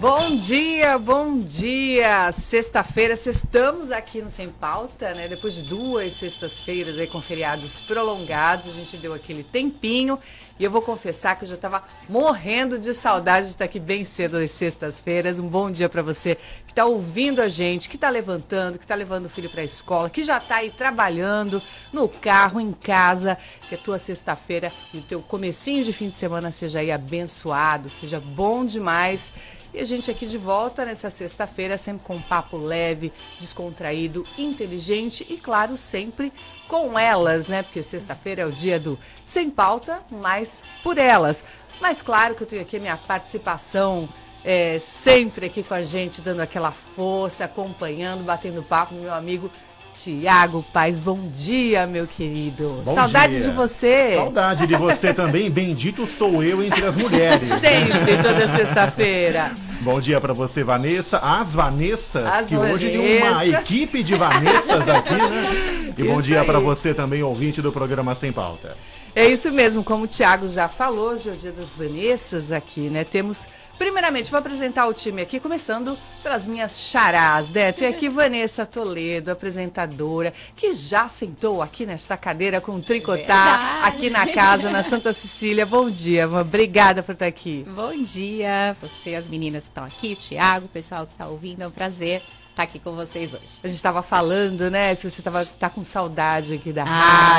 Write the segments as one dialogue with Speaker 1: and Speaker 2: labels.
Speaker 1: Bom dia, bom dia! Sexta-feira, estamos aqui no Sem Pauta, né? Depois de duas sextas-feiras aí com feriados prolongados, a gente deu aquele tempinho e eu vou confessar que eu já estava morrendo de saudade de estar aqui bem cedo às sextas-feiras. Um bom dia para você que está ouvindo a gente, que está levantando, que está levando o filho para a escola, que já está aí trabalhando no carro, em casa. Que a tua sexta-feira e o teu comecinho de fim de semana seja aí abençoado, seja bom demais. E a gente aqui de volta nessa sexta-feira, sempre com um papo leve, descontraído, inteligente e, claro, sempre com elas, né? Porque sexta-feira é o dia do Sem Pauta, mas por elas. Mas claro que eu tenho aqui a minha participação é, sempre aqui com a gente, dando aquela força, acompanhando, batendo papo, meu amigo Tiago Paz, bom dia, meu querido.
Speaker 2: Bom
Speaker 1: Saudade
Speaker 2: dia.
Speaker 1: de você.
Speaker 2: Saudade de você também. Bendito sou eu entre as mulheres.
Speaker 1: Sempre, toda sexta-feira.
Speaker 2: Bom dia para você, Vanessa. As Vanessas,
Speaker 1: As
Speaker 2: que hoje tem uma equipe de Vanessas aqui, né? E bom
Speaker 1: Isso
Speaker 2: dia para você também, ouvinte do programa Sem Pauta.
Speaker 1: É isso mesmo, como o Thiago já falou, hoje é o dia das Vanessas aqui, né? Temos, primeiramente, vou apresentar o time aqui, começando pelas minhas charás, né? Tem aqui Vanessa Toledo, apresentadora, que já sentou aqui nesta cadeira com tricotar
Speaker 3: Verdade.
Speaker 1: aqui na casa, na Santa Cecília. Bom dia, Van. Obrigada por estar aqui.
Speaker 3: Bom dia, você, as meninas que estão aqui, o Thiago, o pessoal que está ouvindo, é um prazer estar aqui com vocês hoje.
Speaker 1: A gente estava falando, né? Se você tava, tá com saudade aqui da
Speaker 3: Ah,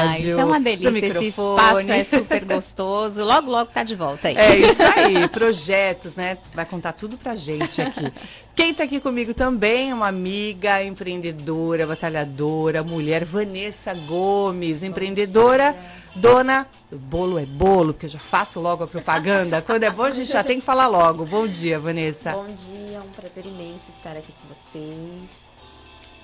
Speaker 1: rádio.
Speaker 3: isso é uma delícia, esse
Speaker 1: microfone.
Speaker 3: espaço é super gostoso. Logo, logo tá de volta aí.
Speaker 1: É isso aí, projetos, né? Vai contar tudo pra gente aqui. Quem tá aqui comigo também, uma amiga, empreendedora, batalhadora, mulher, Vanessa Gomes, empreendedora, dona do Bolo é Bolo, que eu já faço logo a propaganda. Quando é bom, a gente já tem que falar logo. Bom dia, Vanessa.
Speaker 4: Bom dia, é um prazer imenso estar aqui com vocês.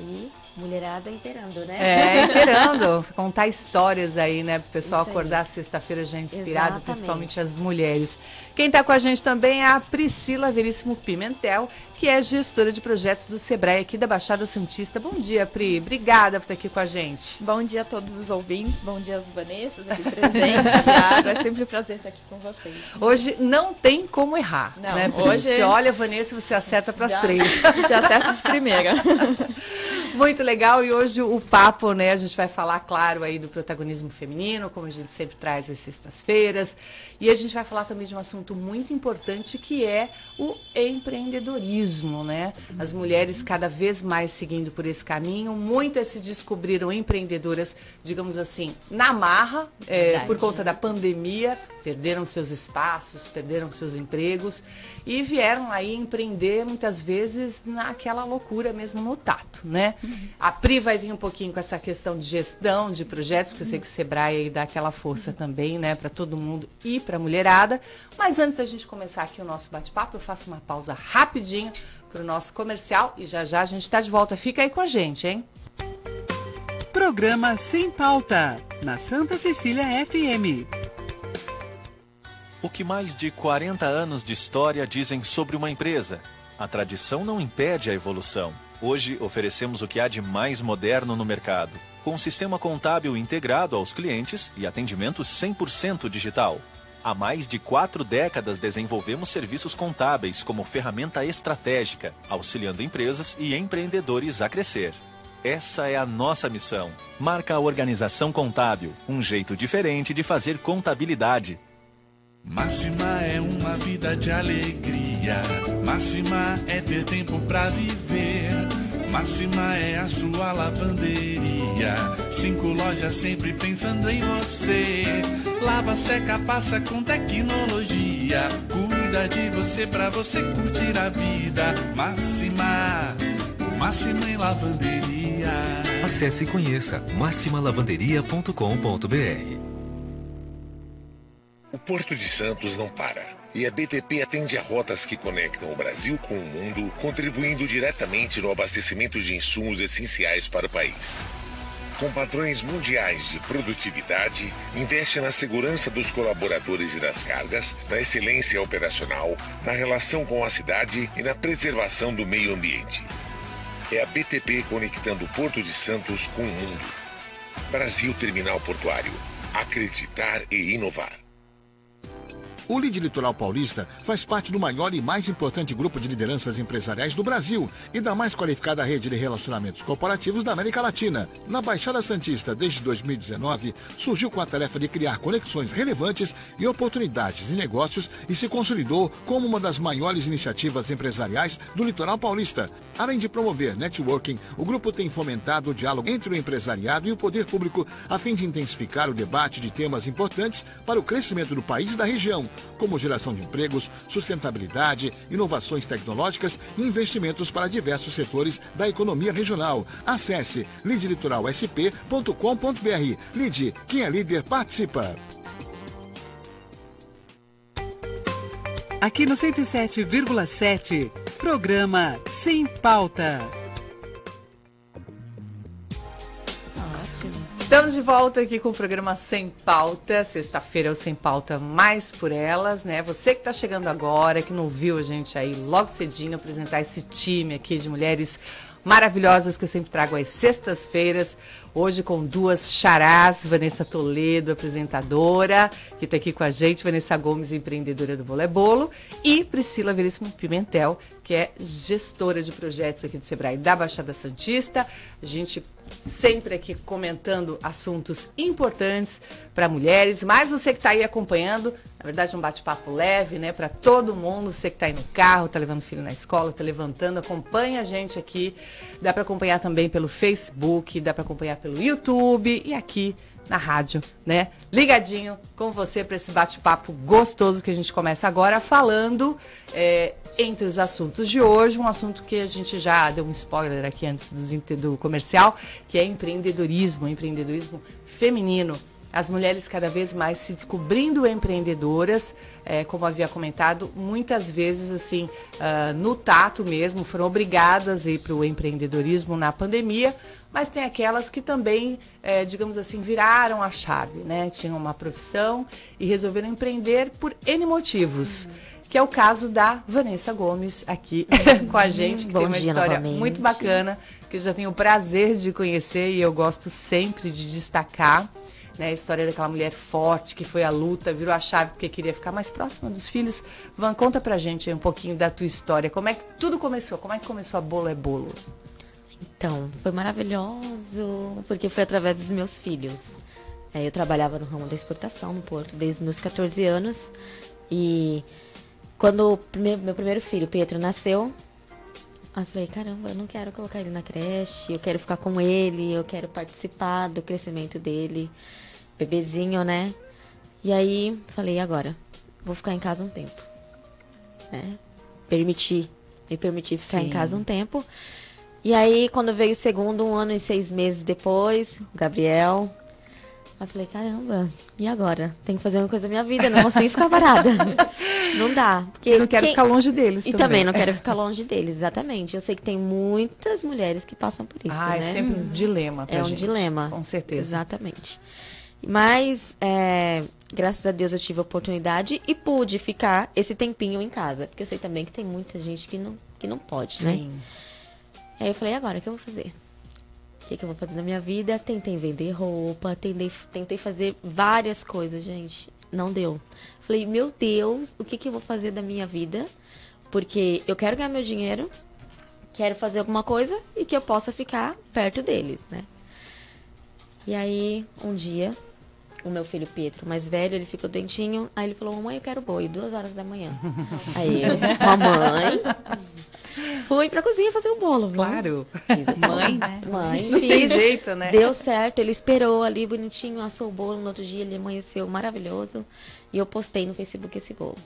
Speaker 4: E mulherada imperando, né?
Speaker 1: É, esperando contar histórias aí, né? Pro pessoal
Speaker 4: Isso
Speaker 1: acordar sexta-feira já inspirado,
Speaker 4: Exatamente.
Speaker 1: principalmente as mulheres. Quem tá com a gente também é a Priscila Veríssimo Pimentel, que é gestora de projetos do Sebrae aqui da Baixada Santista. Bom dia, Pri. Obrigada por estar aqui com a gente.
Speaker 5: Bom dia a todos os ouvintes, bom dia às Vanessas aqui presentes, Thiago. É sempre um prazer estar aqui com vocês.
Speaker 1: Hoje não tem como errar,
Speaker 5: Não,
Speaker 1: né, Pri?
Speaker 5: hoje-
Speaker 1: Você olha a Vanessa e você acerta para as três.
Speaker 5: Já acerto de primeira.
Speaker 1: Muito legal e hoje o papo, né? A gente vai falar, claro, aí do protagonismo feminino, como a gente sempre traz às sextas-feiras. E a gente vai falar também de um assunto muito importante que é o empreendedorismo, né? As mulheres cada vez mais seguindo por esse caminho. Muitas se descobriram empreendedoras, digamos assim, na marra, é, por conta da pandemia, perderam seus espaços, perderam seus empregos e vieram aí empreender muitas vezes naquela loucura mesmo no tato, né? A Pri vai vir um pouquinho com essa questão de gestão de projetos, que eu sei que o Sebrae aí dá aquela força também, né, para todo mundo e para a mulherada. Mas antes da gente começar aqui o nosso bate-papo, eu faço uma pausa rapidinho para o nosso comercial e já já a gente está de volta. Fica aí com a gente, hein?
Speaker 6: Programa Sem Pauta, na Santa Cecília FM.
Speaker 7: O que mais de 40 anos de história dizem sobre uma empresa? A tradição não impede a evolução. Hoje oferecemos o que há de mais moderno no mercado, com um sistema contábil integrado aos clientes e atendimento 100% digital. Há mais de quatro décadas desenvolvemos serviços contábeis como ferramenta estratégica, auxiliando empresas e empreendedores a crescer. Essa é a nossa missão. Marca a organização contábil, um jeito diferente de fazer contabilidade.
Speaker 8: Máxima é uma vida de alegria. Máxima é ter tempo pra viver. Máxima é a sua lavanderia. Cinco lojas sempre pensando em você. Lava, seca, passa com tecnologia. Cuida de você pra você curtir a vida. Máxima, máxima em lavanderia.
Speaker 9: Acesse e conheça maximalavanderia.com.br.
Speaker 10: O Porto de Santos não para. E a BTP atende a rotas que conectam o Brasil com o mundo, contribuindo diretamente no abastecimento de insumos essenciais para o país. Com padrões mundiais de produtividade, investe na segurança dos colaboradores e das cargas, na excelência operacional, na relação com a cidade e na preservação do meio ambiente. É a BTP conectando o Porto de Santos com o mundo. Brasil Terminal Portuário. Acreditar e inovar.
Speaker 11: O Lide Litoral Paulista faz parte do maior e mais importante grupo de lideranças empresariais do Brasil e da mais qualificada rede de relacionamentos corporativos da América Latina. Na Baixada Santista, desde 2019, surgiu com a tarefa de criar conexões relevantes e oportunidades de negócios e se consolidou como uma das maiores iniciativas empresariais do litoral paulista. Além de promover networking, o grupo tem fomentado o diálogo entre o empresariado e o poder público a fim de intensificar o debate de temas importantes para o crescimento do país e da região como geração de empregos, sustentabilidade, inovações tecnológicas e investimentos para diversos setores da economia regional. Acesse lidlitoralsp.com.br. Lide, quem é líder participa.
Speaker 6: Aqui no 107,7, programa Sem Pauta.
Speaker 1: Estamos de volta aqui com o programa Sem Pauta. Sexta-feira é o Sem Pauta mais por elas, né? Você que está chegando agora, que não viu a gente aí logo cedinho apresentar esse time aqui de mulheres maravilhosas que eu sempre trago às sextas-feiras. Hoje com duas charás, Vanessa Toledo, apresentadora, que está aqui com a gente, Vanessa Gomes, empreendedora do Volebolo, e Priscila Veríssimo Pimentel, que é gestora de projetos aqui do Sebrae da Baixada Santista. A gente sempre aqui comentando assuntos importantes para mulheres, mas você que está aí acompanhando, na verdade um bate-papo leve, né, para todo mundo, você que está aí no carro, está levando filho na escola, está levantando, acompanha a gente aqui. Dá para acompanhar também pelo Facebook, dá para acompanhar pelo YouTube e aqui na rádio, né? Ligadinho com você para esse bate-papo gostoso que a gente começa agora falando é, entre os assuntos de hoje, um assunto que a gente já deu um spoiler aqui antes do, do comercial, que é empreendedorismo, empreendedorismo feminino as mulheres cada vez mais se descobrindo empreendedoras, é, como havia comentado, muitas vezes assim, uh, no tato mesmo, foram obrigadas a ir para o empreendedorismo na pandemia, mas tem aquelas que também, é, digamos assim, viraram a chave, né? Tinham uma profissão e resolveram empreender por N motivos. Uhum. Que é o caso da Vanessa Gomes aqui uhum. com a gente, que Bom tem uma história novamente. muito bacana, que eu já tenho o prazer de conhecer e eu gosto sempre de destacar né? A história daquela mulher forte que foi à luta, virou a chave porque queria ficar mais próxima dos filhos. Van, conta pra gente um pouquinho da tua história. Como é que tudo começou? Como é que começou a Bolo é Bolo?
Speaker 4: Então, foi maravilhoso, porque foi através dos meus filhos. É, eu trabalhava no ramo da exportação no Porto desde os meus 14 anos. E quando meu, meu primeiro filho, Pedro, nasceu, eu falei, caramba, eu não quero colocar ele na creche, eu quero ficar com ele, eu quero participar do crescimento dele bebezinho, né? E aí falei, agora, vou ficar em casa um tempo. Né? Permitir, me permitir ficar Sim. em casa um tempo. E aí, quando veio o segundo, um ano e seis meses depois, o Gabriel. Aí falei, caramba, e agora? Tem que fazer uma coisa na minha vida, não consigo ficar parada. não dá.
Speaker 1: Porque eu não quero quem... ficar longe deles.
Speaker 4: E também. também não quero ficar longe deles, exatamente. Eu sei que tem muitas mulheres que passam por isso. Ah,
Speaker 1: é
Speaker 4: né?
Speaker 1: é sempre um dilema pra
Speaker 4: É
Speaker 1: gente.
Speaker 4: um dilema.
Speaker 1: Com certeza.
Speaker 4: Exatamente. Mas, é, graças a Deus, eu tive a oportunidade e pude ficar esse tempinho em casa. Porque eu sei também que tem muita gente que não, que não pode, né? Sim. Aí eu falei, agora, o que eu vou fazer? O que, que eu vou fazer na minha vida? Tentei vender roupa, tentei, tentei fazer várias coisas, gente. Não deu. Falei, meu Deus, o que, que eu vou fazer da minha vida? Porque eu quero ganhar meu dinheiro, quero fazer alguma coisa e que eu possa ficar perto deles, né? E aí, um dia, o meu filho Pedro, mais velho, ele ficou doentinho. Aí ele falou, mamãe, eu quero boi, duas horas da manhã. aí eu, mamãe, fui pra cozinha fazer o bolo.
Speaker 1: Claro.
Speaker 4: Mãe, né? Mãe.
Speaker 1: Não fiz, tem jeito, né?
Speaker 4: Deu certo, ele esperou ali bonitinho, assou o bolo. No outro dia ele amanheceu maravilhoso. E eu postei no Facebook esse bolo.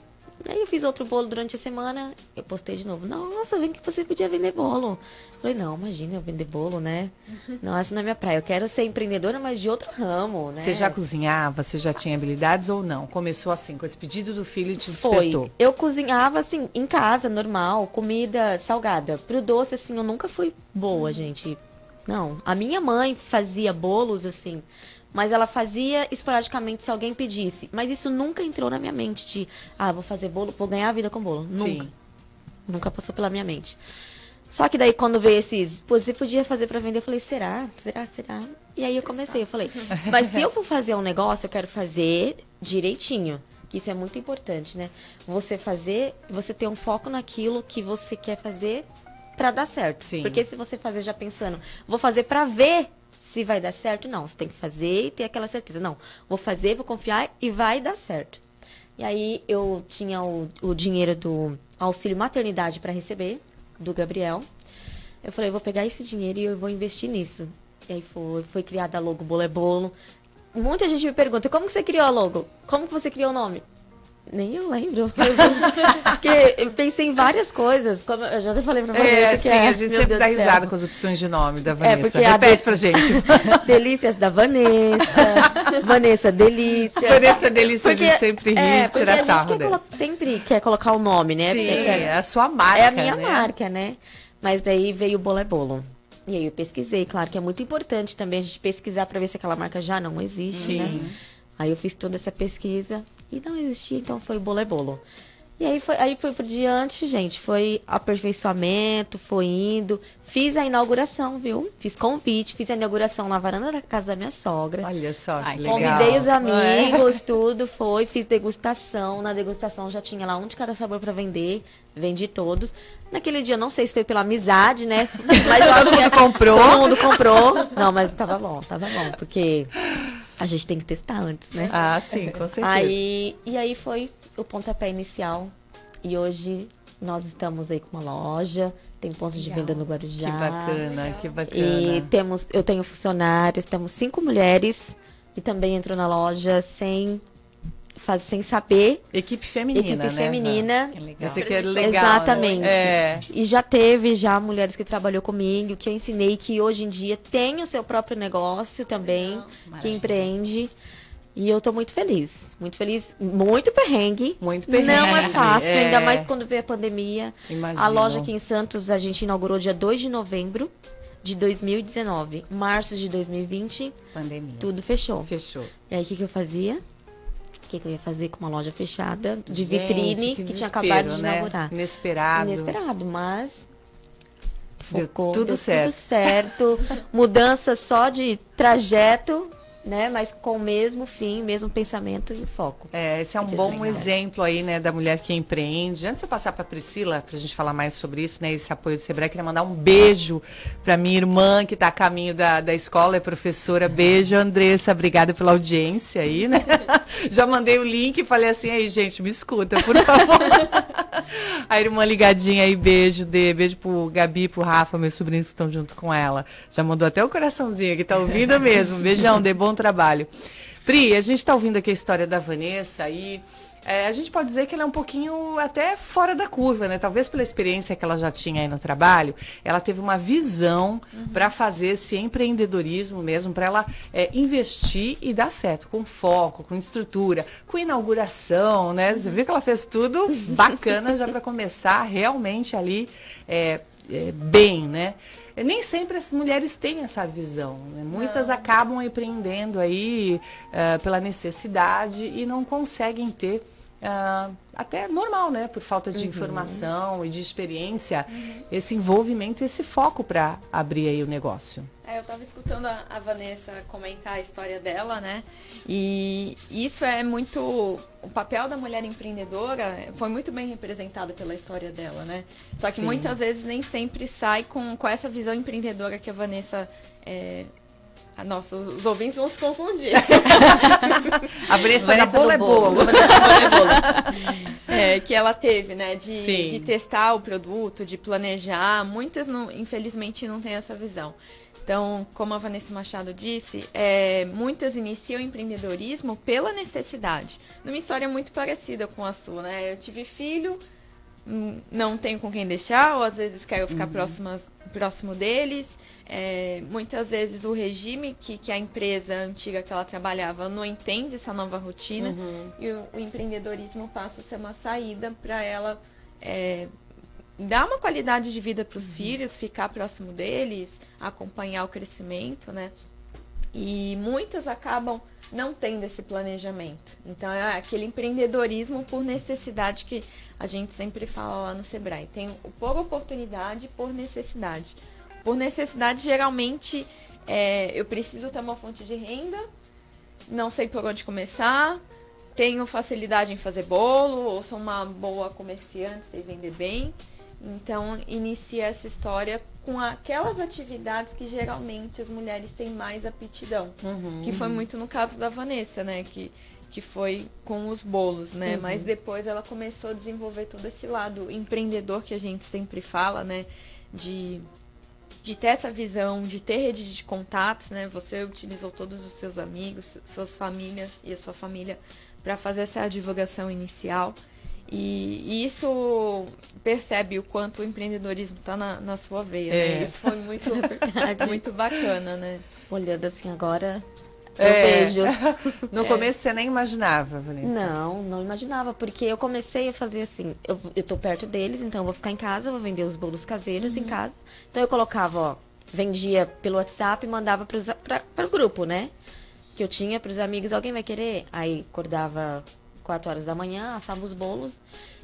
Speaker 4: Aí eu fiz outro bolo durante a semana, eu postei de novo. Nossa, vem que você podia vender bolo. Falei, não, imagina eu vender bolo, né? Uhum. Não, essa não é minha praia. Eu quero ser empreendedora, mas de outro ramo, né?
Speaker 1: Você já cozinhava? Você já tinha habilidades ou não? Começou assim, com esse pedido do filho e te despertou?
Speaker 4: Foi. Eu cozinhava, assim, em casa, normal, comida salgada. Pro doce, assim, eu nunca fui boa, gente. Não. A minha mãe fazia bolos, assim, mas ela fazia esporadicamente se alguém pedisse. Mas isso nunca entrou na minha mente de, ah, vou fazer bolo, vou ganhar a vida com bolo. Nunca. Sim. Nunca passou pela minha mente. Só que daí quando veio esses, pô, você podia fazer para vender, eu falei, será? Será? Será? E aí eu comecei, eu falei, mas se eu for fazer um negócio, eu quero fazer direitinho. que isso é muito importante, né? Você fazer, você ter um foco naquilo que você quer fazer para dar certo.
Speaker 1: Sim.
Speaker 4: Porque se você fazer já pensando, vou fazer para ver se vai dar certo, não. Você tem que fazer e ter aquela certeza. Não, vou fazer, vou confiar e vai dar certo. E aí eu tinha o, o dinheiro do auxílio maternidade para receber, do Gabriel. Eu falei, vou pegar esse dinheiro e eu vou investir nisso. E aí foi, foi criada a logo Bolo é Bolo. Muita gente me pergunta, como que você criou a logo? Como que você criou o nome? Nem eu lembro. Porque eu pensei em várias coisas. Como eu já falei pra você.
Speaker 1: É,
Speaker 4: que
Speaker 1: sim,
Speaker 4: é,
Speaker 1: a gente sempre
Speaker 4: Deus
Speaker 1: dá risada com as opções de nome da Vanessa.
Speaker 4: porque a
Speaker 1: Repete
Speaker 4: de-
Speaker 1: pra gente.
Speaker 4: Delícias da Vanessa. Vanessa Delícia.
Speaker 1: Vanessa Delícia, a
Speaker 4: Porque-
Speaker 1: gente sempre ri,
Speaker 4: é, porque
Speaker 1: tira
Speaker 4: a
Speaker 1: sarro
Speaker 4: colo- sempre quer colocar o nome, né?
Speaker 1: Sim,
Speaker 4: Porque
Speaker 1: é a sua marca,
Speaker 4: É a minha
Speaker 1: né?
Speaker 4: marca, né? Mas daí veio o bolo é bolo. E aí eu pesquisei, claro que é muito importante também a gente pesquisar para ver se aquela marca já não existe,
Speaker 1: Sim.
Speaker 4: né? Aí eu fiz toda essa pesquisa e não existia, então foi o bolo é bolo. E aí foi, aí foi por diante, gente, foi aperfeiçoamento, foi indo. Fiz a inauguração, viu? Fiz convite, fiz a inauguração na varanda da casa da minha sogra.
Speaker 1: Olha só, que
Speaker 3: Ai, que
Speaker 1: legal.
Speaker 4: Convidei os
Speaker 1: É.
Speaker 4: amigos, tudo foi, fiz degustação. Na degustação já tinha lá um de cada sabor para vender, vendi todos. Naquele dia, não sei se foi pela amizade, né? Mas eu acho que
Speaker 1: mundo comprou.
Speaker 4: Todo mundo comprou. Não, mas tava bom, tava bom, porque a gente tem que testar antes, né?
Speaker 1: Ah, sim, com certeza.
Speaker 4: Aí, e aí foi o pontapé inicial. E hoje nós estamos aí com uma loja, tem pontos de venda no Guarujá.
Speaker 1: Que bacana, que bacana.
Speaker 4: E temos, eu tenho funcionários, temos cinco mulheres que também entram na loja sem faz, sem saber.
Speaker 1: Equipe feminina,
Speaker 4: Equipe
Speaker 1: né?
Speaker 4: feminina.
Speaker 1: Que legal. Esse aqui é legal.
Speaker 4: Exatamente.
Speaker 1: É.
Speaker 4: E já teve já mulheres que trabalhou comigo, que eu ensinei que hoje em dia tem o seu próprio negócio também, que empreende. E eu tô muito feliz. Muito feliz. Muito perrengue.
Speaker 1: Muito
Speaker 4: Não é
Speaker 1: perrengue,
Speaker 4: fácil,
Speaker 1: é.
Speaker 4: ainda mais quando veio a pandemia.
Speaker 1: Imagino.
Speaker 4: A loja aqui em Santos a gente inaugurou dia 2 de novembro de 2019. Março de 2020,
Speaker 1: Pandemia.
Speaker 4: tudo fechou.
Speaker 1: Fechou.
Speaker 4: E aí o que, que eu fazia? O que, que eu ia fazer com uma loja fechada, de
Speaker 1: Gente,
Speaker 4: vitrine,
Speaker 1: que
Speaker 4: que, tinha acabado de
Speaker 1: né?
Speaker 4: inaugurar?
Speaker 1: Inesperado.
Speaker 4: Inesperado, mas
Speaker 1: Deu
Speaker 4: focou,
Speaker 1: tudo
Speaker 4: deu
Speaker 1: certo.
Speaker 4: tudo certo. Mudança só de trajeto, né? Mas com o mesmo fim, mesmo pensamento e foco.
Speaker 1: É, esse é um
Speaker 4: Que
Speaker 1: bom
Speaker 4: legal.
Speaker 1: exemplo aí, né, da mulher que empreende. Antes de eu passar para Priscila, para a gente falar mais sobre isso, né, esse apoio do Sebrae, queria mandar um beijo para minha irmã que está a caminho da, da escola, é professora. Beijo, Andressa, obrigada pela audiência aí, né? Já mandei o link e falei assim, aí, gente, me escuta, por favor. a irmã ligadinha aí, beijo, dê, beijo pro Gabi, pro Rafa, meus sobrinhos que estão junto com ela. Já mandou até o coraçãozinho aqui, tá ouvindo mesmo. Beijão, dê bom trabalho. Pri, a gente está ouvindo aqui a história da Vanessa e é, a gente pode dizer que ela é um pouquinho até fora da curva, né? Talvez pela experiência que ela já tinha aí no trabalho, ela teve uma visão para fazer esse empreendedorismo mesmo, para ela é, investir e dar certo, com foco, com estrutura, com inauguração, né? Você viu que ela fez tudo bacana já para começar realmente ali é, é, bem, né? Nem sempre as mulheres têm essa visão. né? Muitas acabam empreendendo aí eh, pela necessidade e não conseguem ter ah, até normal, né? Por falta de informação e de experiência, esse envolvimento, esse foco para abrir aí o negócio.
Speaker 5: É, eu tava escutando a, a Vanessa comentar a história dela, né? E isso é muito. O papel da mulher empreendedora foi muito bem representado pela história dela, né? Só que
Speaker 1: Sim.
Speaker 5: muitas vezes nem sempre sai com, com essa visão empreendedora que a Vanessa. É... Ah, nossa, os ouvintes vão se confundir.
Speaker 1: A Vanessa, da bola é
Speaker 4: bolo.
Speaker 5: É, que ela teve, né? De, de testar o produto, de planejar. Muitas, não, infelizmente, não têm essa visão. Então, como a Vanessa Machado disse, é, muitas iniciam o empreendedorismo pela necessidade. Numa história muito parecida com a sua, né? Eu tive filho, não tenho com quem deixar, ou às vezes quero ficar próximas, próximo deles. É, muitas vezes o regime que, que a empresa antiga que ela trabalhava não entende essa nova rotina e o, o empreendedorismo passa a ser uma saída para ela é, dar uma qualidade de vida para os filhos, ficar próximo deles, acompanhar o crescimento, né? E muitas acabam não tendo esse planejamento. Então é aquele empreendedorismo por necessidade que a gente sempre fala lá no Sebrae. Tem por oportunidade por necessidade. Por necessidade, geralmente, é, eu preciso ter uma fonte de renda, não sei por onde começar, tenho facilidade em fazer bolo, ou sou uma boa comerciante, sei vender bem. Então, inicia essa história com aquelas atividades que geralmente as mulheres têm mais aptidão.
Speaker 1: Uhum.
Speaker 5: Que foi muito no caso da Vanessa, né? Que, que foi com os bolos, né?
Speaker 1: Uhum.
Speaker 5: Mas depois ela começou a desenvolver todo esse lado empreendedor que a gente sempre fala, né? De, de ter essa visão, de ter rede de contatos, né? Você utilizou todos os seus amigos, suas famílias e a sua família para fazer essa divulgação inicial. E, e isso percebe o quanto o empreendedorismo está na, na sua veia.
Speaker 1: É.
Speaker 5: Né? Isso foi muito, muito bacana, né?
Speaker 4: Olhando assim agora, eu
Speaker 1: É.
Speaker 4: vejo.
Speaker 1: No
Speaker 5: É.
Speaker 1: começo você nem imaginava, Vanessa.
Speaker 4: Não, não imaginava, porque eu comecei a fazer assim, eu, eu tô perto deles, então eu vou ficar em casa, vou vender os bolos caseiros em casa. Então eu colocava, ó, vendia pelo WhatsApp e mandava pros, pra, para o grupo, né? Que eu tinha pros amigos, alguém vai querer? Aí acordava 4 horas da manhã, assava os bolos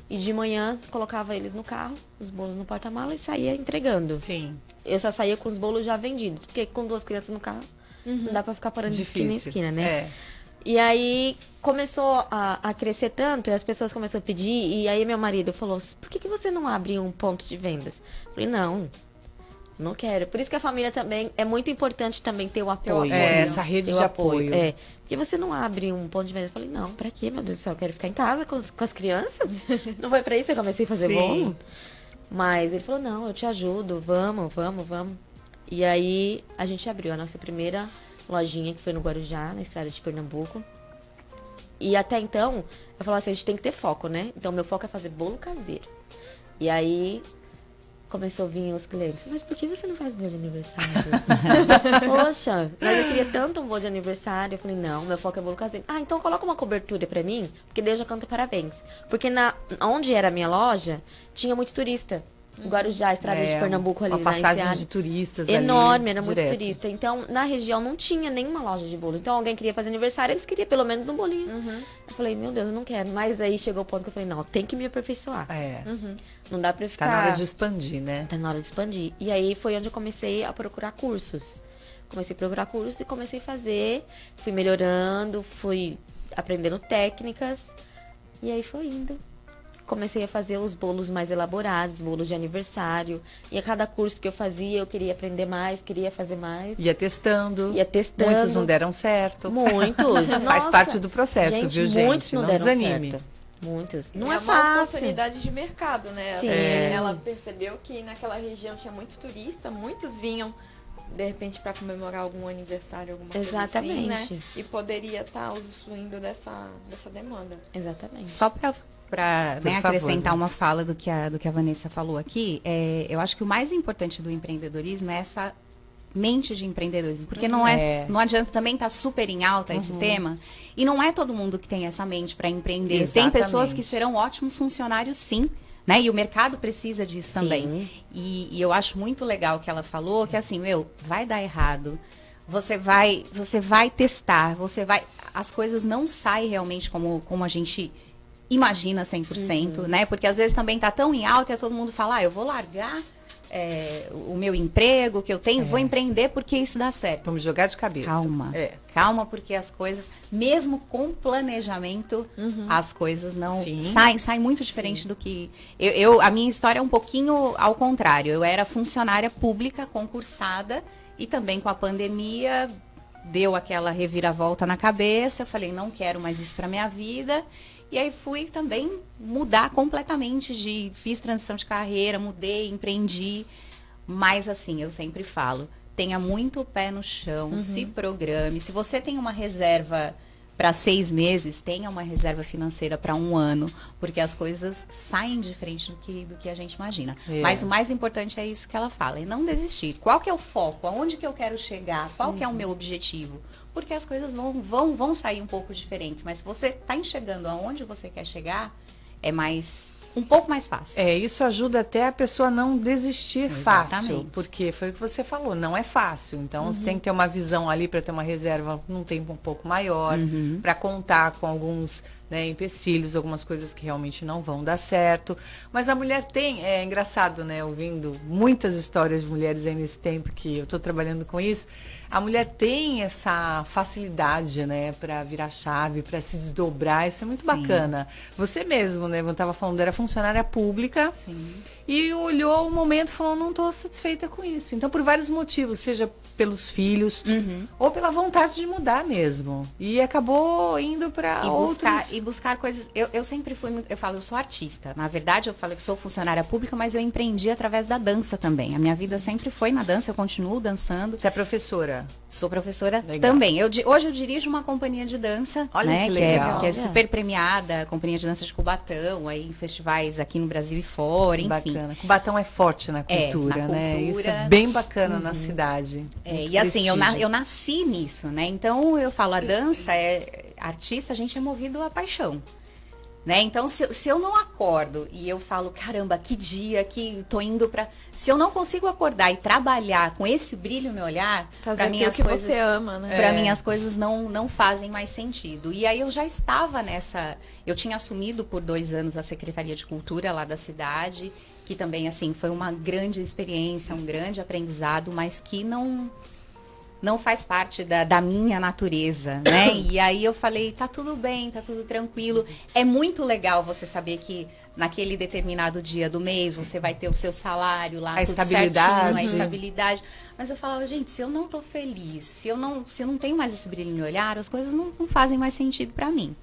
Speaker 4: e de manhã colocava eles no carro, os bolos no porta-mala e saía entregando.
Speaker 1: Sim.
Speaker 4: Eu só saía com os bolos já vendidos, porque com duas crianças no carro, não dá pra ficar parando de esquina em
Speaker 1: Difícil.
Speaker 4: esquina, né?
Speaker 1: É.
Speaker 4: E aí começou a, a crescer tanto, e as pessoas começaram a pedir, e aí meu marido falou, por que, que você não abre um ponto de vendas? Eu falei, não, não quero. Por isso que a família também, é muito importante também ter o apoio.
Speaker 1: É,
Speaker 4: né?
Speaker 1: essa rede de apoio.
Speaker 4: É, porque você não abre um ponto de vendas. Eu falei, não, pra quê, meu Deus do céu, eu quero ficar em casa com, as- com as crianças. não foi pra isso que eu comecei a fazer
Speaker 1: Sim.
Speaker 4: bolo? Mas ele falou, não, eu te ajudo, vamos, vamos, vamos. E aí a gente abriu a nossa primeira lojinha, que foi no Guarujá, na estrada de Pernambuco. E até então, eu falava assim, a gente tem que ter foco, né? Então meu foco é fazer bolo caseiro. E aí começou a vir os clientes, mas por que você não faz bolo de aniversário? Poxa, mas eu queria tanto um bolo de aniversário. Eu falei, não, meu foco é bolo caseiro. Ah, então coloca uma cobertura pra mim, porque daí eu já canto parabéns. Porque na, onde era a minha loja, tinha muito turista. Guarujá, estrada de
Speaker 1: É,
Speaker 4: Pernambuco ali
Speaker 1: Uma
Speaker 4: na
Speaker 1: passagem de turistas ali,
Speaker 4: Enorme, era muito
Speaker 1: direto.
Speaker 4: turista. Então, na região não tinha nenhuma loja de bolos. Então, alguém queria fazer aniversário, eles queriam pelo menos um bolinho. Eu falei, meu Deus, eu não quero. Mas aí chegou o ponto que eu falei, não, tem que me aperfeiçoar.
Speaker 1: É.
Speaker 4: Não dá pra eu ficar...
Speaker 1: Tá na hora de expandir, né?
Speaker 4: Tá na hora de expandir. E aí foi onde eu comecei a procurar cursos. Comecei a procurar cursos e comecei a fazer. Fui melhorando, fui aprendendo técnicas. E aí foi indo. Comecei a fazer os bolos mais elaborados, bolos de aniversário. E a cada curso que eu fazia, eu queria aprender mais, queria fazer mais.
Speaker 1: Ia testando.
Speaker 4: Ia testando.
Speaker 1: Muitos não deram certo.
Speaker 4: Muitos.
Speaker 1: Faz
Speaker 4: Nossa.
Speaker 1: parte do processo, viu, gente?
Speaker 4: Muitos não,
Speaker 1: Não
Speaker 4: deram
Speaker 1: desanime.
Speaker 4: certo. Muitos. Não
Speaker 5: é,
Speaker 4: é,
Speaker 5: uma
Speaker 4: fácil.
Speaker 5: oportunidade de mercado, né?
Speaker 4: Sim.
Speaker 5: Assim,
Speaker 4: É.
Speaker 5: Ela percebeu que naquela região tinha muito turista, muitos vinham de repente para comemorar algum aniversário, alguma coisa assim, né?
Speaker 4: Exatamente.
Speaker 5: E poderia estar usufruindo dessa, dessa demanda.
Speaker 4: Exatamente.
Speaker 3: Só para para
Speaker 1: favor,
Speaker 3: acrescentar
Speaker 1: né?
Speaker 3: uma fala do que a, do que a Vanessa falou aqui, é, eu acho que o mais importante do empreendedorismo é essa mente de empreendedorismo, porque não é,
Speaker 1: É.
Speaker 3: não adianta também estar super em alta esse tema e não é todo mundo que tem essa mente para empreender. Tem pessoas que
Speaker 1: Exatamente.
Speaker 3: serão ótimos funcionários, sim. Né? E o mercado precisa disso também. E, e eu acho muito legal o que ela falou, que assim, meu, vai dar errado. Você vai, você vai testar, você vai. As coisas não saem realmente como, como a gente imagina 100%, né? Porque às vezes também tá tão em alta e todo mundo fala, ah, eu vou largar é, o meu emprego que eu tenho, vou empreender porque isso dá certo.
Speaker 1: Vamos jogar de cabeça.
Speaker 3: Calma.
Speaker 1: É.
Speaker 3: Calma, porque as coisas, mesmo com planejamento, as coisas não
Speaker 1: Sim.
Speaker 3: saem, saem muito diferente do que. Eu, eu- a minha história é um pouquinho ao contrário. Eu era funcionária pública, concursada, e também com a pandemia deu aquela reviravolta na cabeça. Eu falei, não quero mais isso para minha vida. E aí fui também mudar completamente de. Fiz transição de carreira, mudei, empreendi. Mas assim, eu sempre falo, tenha muito pé no chão, se programe. Se você tem uma reserva para seis meses, tenha uma reserva financeira para um ano, porque as coisas saem diferente do que, do que a gente imagina.
Speaker 1: É.
Speaker 3: Mas o mais importante é isso que ela fala, é não desistir. Qual que é o foco? Aonde que eu quero chegar? Qual que é o meu objetivo? Porque as coisas vão, vão, vão sair um pouco diferentes. Mas se você está enxergando aonde você quer chegar, é mais um pouco mais fácil.
Speaker 1: É, isso ajuda até a pessoa a não desistir fácil,
Speaker 3: Exatamente.
Speaker 1: porque foi o que você falou, não é fácil. Então
Speaker 3: Uhum.
Speaker 1: você tem que ter uma visão ali para ter uma reserva num tempo um pouco maior,
Speaker 3: Uhum.
Speaker 1: para contar com alguns né, empecilhos, algumas coisas que realmente não vão dar certo. Mas a mulher tem, é engraçado, né, ouvindo muitas histórias de mulheres aí nesse tempo que eu estou trabalhando com isso, a mulher tem essa facilidade, né, para virar chave, para se desdobrar, isso é muito Sim. bacana. Você mesmo, né, eu estava falando, era funcionária pública. Sim. E olhou o momento e falou, não estou satisfeita com isso. Então, por vários motivos, seja pelos filhos uhum. ou pela vontade de mudar mesmo. E acabou indo para outros...
Speaker 3: Buscar, e buscar coisas... Eu, eu sempre fui muito... Eu falo, eu sou artista. Na verdade, eu falei que sou funcionária pública, mas eu empreendi através da dança também. A minha vida sempre foi na dança, eu continuo dançando.
Speaker 1: Você é professora?
Speaker 3: Sou professora legal. também. Eu, hoje eu dirijo uma companhia de dança, Olha né, que, legal. Que, é, que é super premiada, companhia de dança de Cubatão, aí em festivais aqui no Brasil e fora, enfim.
Speaker 1: Bacana. Cubatão é forte na cultura, é, na né? Cultura. Isso é bem bacana uhum. na cidade.
Speaker 3: É, e assim, eu, na, eu nasci nisso, né? Então eu falo, a dança é artista, a gente é movido a paixão. Né? Então, se, se eu não acordo e eu falo, caramba, que dia que tô indo para se eu não consigo acordar e trabalhar com esse brilho no olhar, para mim as
Speaker 5: que
Speaker 3: coisas,
Speaker 5: você ama, né?
Speaker 3: Para é. mim as coisas não não fazem mais sentido. E aí eu já estava nessa, eu tinha assumido por dois anos a secretaria de cultura lá da cidade, que também assim foi uma grande experiência, um grande aprendizado, mas que não não faz parte da, da, minha natureza, né? E aí eu falei, tá tudo bem, tá tudo tranquilo. É muito legal você saber que naquele determinado dia do mês você vai ter o seu salário lá,
Speaker 1: a estabilidade, certinho,
Speaker 3: a estabilidade. Mas eu falava, gente, se eu não tô feliz, se eu não, se eu não tenho mais esse brilho no olhar, as coisas não, não fazem mais sentido para mim.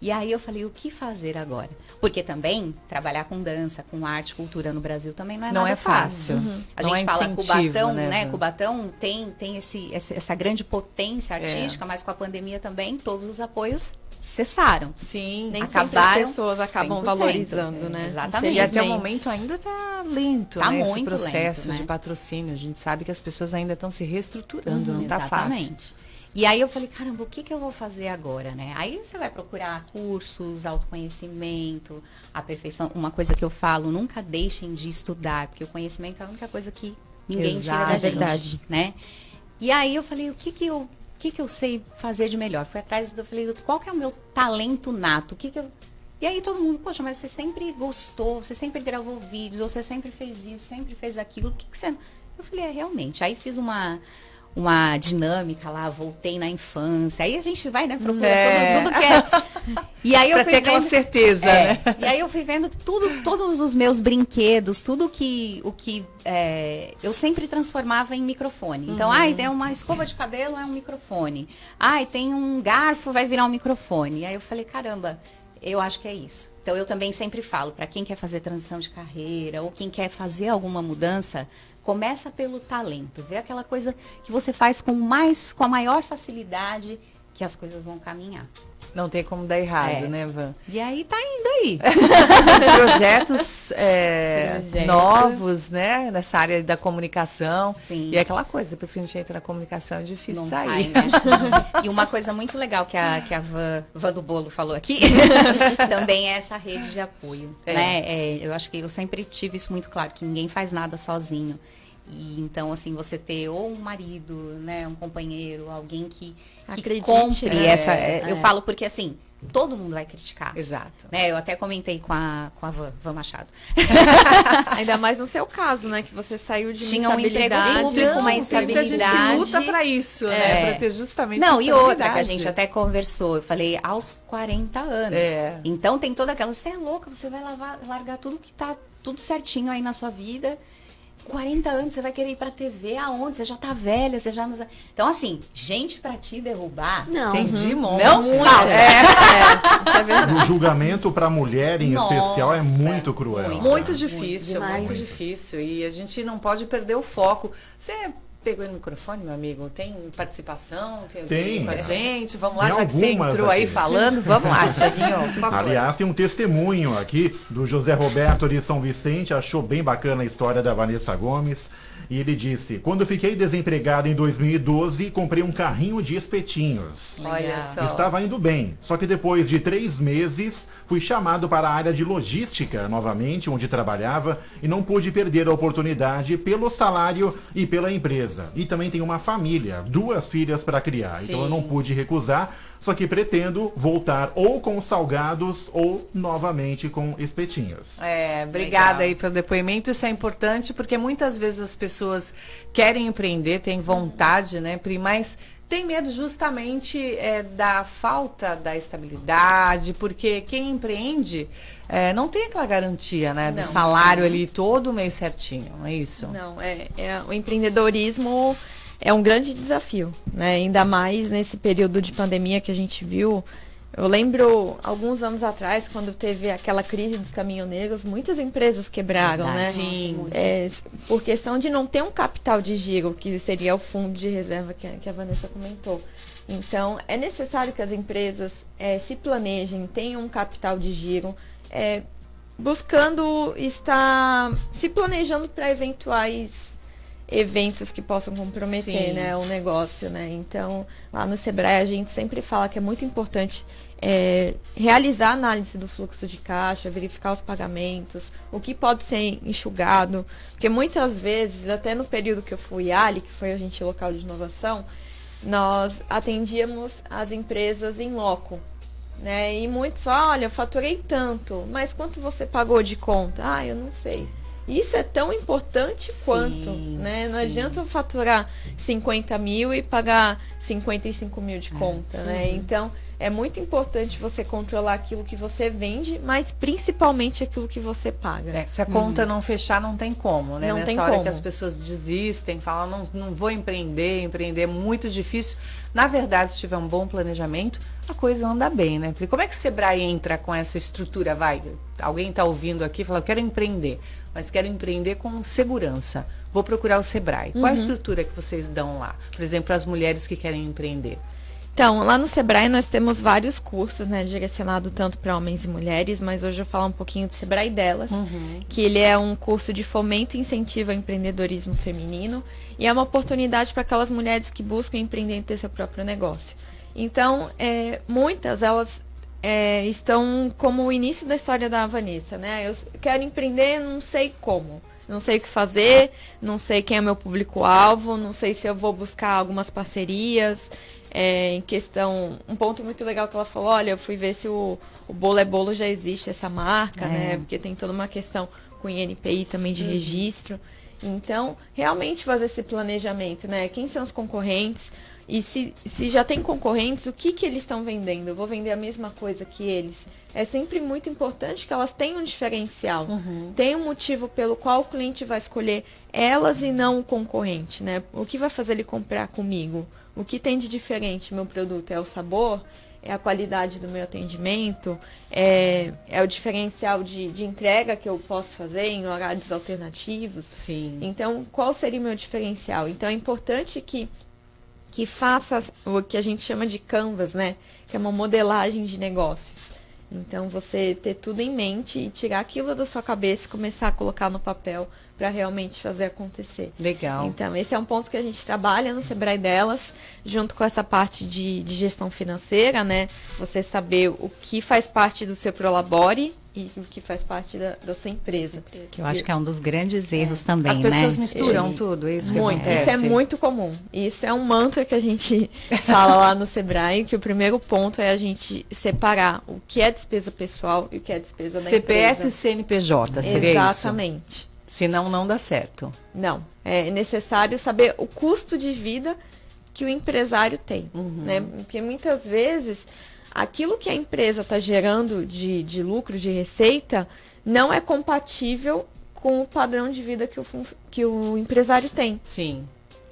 Speaker 3: E aí eu falei, o que fazer agora? Porque também trabalhar com dança, com arte, cultura no Brasil também não é
Speaker 1: não
Speaker 3: nada
Speaker 1: é fácil.
Speaker 3: Uhum. A não gente é fala Cubatão, né? né? Cubatão tem, tem esse, essa grande potência é. artística, é. mas com a pandemia também todos os apoios cessaram.
Speaker 1: Sim,
Speaker 5: nem acabaram, as pessoas acabam valorizando, né?
Speaker 1: Exatamente. E até o momento ainda está lento, tá né? Esse processo lento, né? de patrocínio. A gente sabe que as pessoas ainda estão se reestruturando, uhum, não está fácil.
Speaker 3: E aí eu falei, caramba, o que, que eu vou fazer agora, né? Aí você vai procurar cursos, autoconhecimento, aperfeiçoamento. Uma coisa que eu falo, nunca deixem de estudar, porque o conhecimento é a única coisa que ninguém Exato. tira da gente, verdade. né? E aí eu falei, o que que eu, o que que eu sei fazer de melhor? Fui atrás, eu falei, qual que é o meu talento nato? O que que eu... E aí todo mundo, poxa, mas você sempre gostou, você sempre gravou vídeos, você sempre fez isso, sempre fez aquilo, o que que você... Eu falei, é, realmente. Aí fiz uma uma dinâmica lá, voltei na infância. Aí a gente vai, né, procurando é. tudo, tudo que é.
Speaker 1: E aí eu pra fui ter vendo, aquela certeza, é, né?
Speaker 3: E aí eu fui vendo que tudo, todos os meus brinquedos, tudo que o que é, eu sempre transformava em microfone. Então, uhum. ai, tem uma escova de cabelo, é um microfone. Ai, tem um garfo, vai virar um microfone. E aí eu falei, caramba, eu acho que é isso. Então eu também sempre falo, para quem quer fazer transição de carreira ou quem quer fazer alguma mudança, Começa pelo talento, vê aquela coisa que você faz com mais, com a maior facilidade que as coisas vão caminhar.
Speaker 1: Não tem como dar errado, é. né, Van?
Speaker 3: E aí tá indo aí.
Speaker 1: Projetos, é, Projetos, novos, né? Nessa área da comunicação. Sim. E é aquela coisa, depois que a gente entra na comunicação é difícil Não sair. Sai, né?
Speaker 3: e uma coisa muito legal que a, que a Van, Van do Bolo falou aqui também é essa rede de apoio. É. Né? É, eu acho que eu sempre tive isso muito claro, que ninguém faz nada sozinho. E então, assim, você ter ou um marido, né, um companheiro, alguém que, que Acredite, compre é, essa. É, é. Eu falo porque assim, todo mundo vai criticar.
Speaker 1: Exato.
Speaker 3: Né? Eu até comentei com a, com a Van, Van Machado.
Speaker 5: Ainda mais no seu caso, né? Que você saiu de
Speaker 3: Tinha um emprego público, uma estabilidade. Tem
Speaker 1: gente que luta para isso, né? é. né? Para ter justamente
Speaker 3: Não, e outra que a gente até conversou. Eu falei, aos 40 anos. É. Então tem toda aquela, você é louca, você vai lavar, largar tudo que tá tudo certinho aí na sua vida 40 anos, você vai querer ir pra TV aonde? Você já tá velha, você já não. Então, assim, gente pra te derrubar.
Speaker 1: Não. Tem de
Speaker 3: uhum. monte. Não, muito. É,
Speaker 2: é, é o julgamento pra mulher, em Nossa, especial, é muito cruel.
Speaker 1: Muito, muito difícil, muito, muito difícil. E a gente não pode perder o foco. Você pegou no microfone, meu amigo? Tem participação? Tem,
Speaker 2: tem
Speaker 1: com a gente? Vamos lá, tem já que você entrou aqui. aí falando. Vamos lá, Tiaguinho.
Speaker 2: Aliás, tem um testemunho aqui do José Roberto de São Vicente. Achou bem bacana a história da Vanessa Gomes. E ele disse: Quando fiquei desempregado em 2012, comprei um carrinho de espetinhos.
Speaker 1: Olha só.
Speaker 2: Estava indo bem. Só que depois de três meses, fui chamado para a área de logística novamente, onde trabalhava, e não pude perder a oportunidade pelo salário e pela empresa. empresa e também tenho uma família, duas filhas para criar. Então eu não pude recusar, só que pretendo voltar ou com salgados ou novamente com espetinhos.
Speaker 1: É, obrigada aí pelo depoimento. Isso é importante porque muitas vezes as pessoas querem empreender, têm vontade, né, Pri, mas tem medo justamente é, da falta da estabilidade, porque quem empreende é, não tem aquela garantia, né, do
Speaker 5: Não.
Speaker 1: salário ali todo mês certinho, não é isso?
Speaker 5: Não, é, é- o empreendedorismo é um grande desafio, né? Ainda mais nesse período de pandemia que a gente viu. Eu lembro alguns anos atrás, quando teve aquela crise dos caminhoneiros, muitas empresas quebraram, né?
Speaker 1: Sim.
Speaker 5: É, por questão de não ter um capital de giro, que seria o fundo de reserva que, a- que a Vanessa comentou. Então, é necessário que as empresas é, se planejem, tenham um capital de giro, é, buscando estar se planejando para eventuais eventos que possam comprometer
Speaker 1: Sim.
Speaker 5: né, o negócio, né? Então, lá no Sebrae a gente sempre fala que é muito importante é, realizar a análise do fluxo de caixa, verificar os pagamentos, o que pode ser enxugado, porque muitas vezes, até no período que eu fui Ali, que foi a gente local de inovação, nós atendíamos as empresas em loco. Né? E muitos falam, olha, eu faturei tanto, mas quanto você pagou de conta? Ah, eu não sei. Isso é tão importante quanto, né? Não
Speaker 1: sim.
Speaker 5: adianta eu faturar 50 mil e pagar 55 mil de conta, né?
Speaker 1: Uhum.
Speaker 5: Então, é muito importante você controlar aquilo que você vende, mas principalmente aquilo que você paga.
Speaker 1: É, se a conta não fechar, não tem como, né?
Speaker 5: Não
Speaker 1: Nessa
Speaker 5: tem
Speaker 1: hora
Speaker 5: como.
Speaker 1: que as pessoas desistem, falam, não, não vou empreender, empreender é muito difícil. Na verdade, se tiver um bom planejamento, a coisa anda bem, né? Porque como é que o Sebrae entra com essa estrutura? Vai, alguém está ouvindo aqui e fala, eu quero empreender, mas quero empreender com segurança. Vou procurar o Sebrae. Qual a
Speaker 5: Uhum.
Speaker 1: estrutura que vocês dão lá? Por exemplo, as mulheres que querem empreender.
Speaker 5: Então, lá no Sebrae nós temos vários cursos, né, direcionado tanto para homens e mulheres, mas hoje eu vou falar um pouquinho do Sebrae delas, que ele é um curso de fomento e incentivo ao empreendedorismo feminino e é uma oportunidade para aquelas mulheres que buscam empreender e ter seu próprio negócio. Então, é, muitas elas é, estão como o início da história da Vanessa, né? Eu quero empreender, não sei como. Não sei o que fazer, não sei quem é meu público-alvo, não sei se eu vou buscar algumas parcerias. É, em questão, um ponto muito legal que ela falou, olha, eu fui ver se o, o Bolo é Bolo já existe essa marca,
Speaker 1: É.
Speaker 5: né? Porque tem toda uma questão com INPI também de registro. Então, realmente fazer esse planejamento, né? Quem são os concorrentes? E se, se já tem concorrentes, o que, que eles estão vendendo? Eu vou vender a mesma coisa que eles? É sempre muito importante que elas tenham um diferencial. Tem um motivo pelo qual o cliente vai escolher elas e não o concorrente, né? O que vai fazer ele comprar comigo? O que tem de diferente meu produto? É o sabor? É a qualidade do meu atendimento? É, é o diferencial de, de entrega que eu posso fazer em horários alternativos?
Speaker 1: Sim.
Speaker 5: Então, qual seria o meu diferencial? Então, é importante que que faça o que a gente chama de canvas, né? Que é uma modelagem de negócios. Então, você ter tudo em mente e tirar aquilo da sua cabeça e começar a colocar no papel para realmente fazer acontecer.
Speaker 1: Legal.
Speaker 5: Então, esse é um ponto que a gente trabalha no Sebrae delas, junto com essa parte de, de gestão financeira, né? Você saber o que faz parte do seu Prolabore e o que faz parte da, da sua empresa.
Speaker 3: Que eu acho que é um dos grandes erros também,
Speaker 1: As pessoas
Speaker 3: né?
Speaker 1: misturam
Speaker 5: E-
Speaker 1: tudo, é isso
Speaker 5: Muito. Isso é muito comum. Isso é um mantra que a gente fala lá no Sebrae, que o primeiro ponto é a gente separar o que é despesa pessoal e o que é despesa da
Speaker 1: CPF e
Speaker 5: empresa.
Speaker 1: CNPJ, seria isso?
Speaker 5: Exatamente.
Speaker 1: Senão não dá certo.
Speaker 5: Não. É necessário saber o custo de vida que o empresário tem. Né? Porque muitas vezes aquilo que a empresa está gerando de, de lucro, de receita, não é compatível com o padrão de vida que o, que o empresário tem.
Speaker 1: Sim.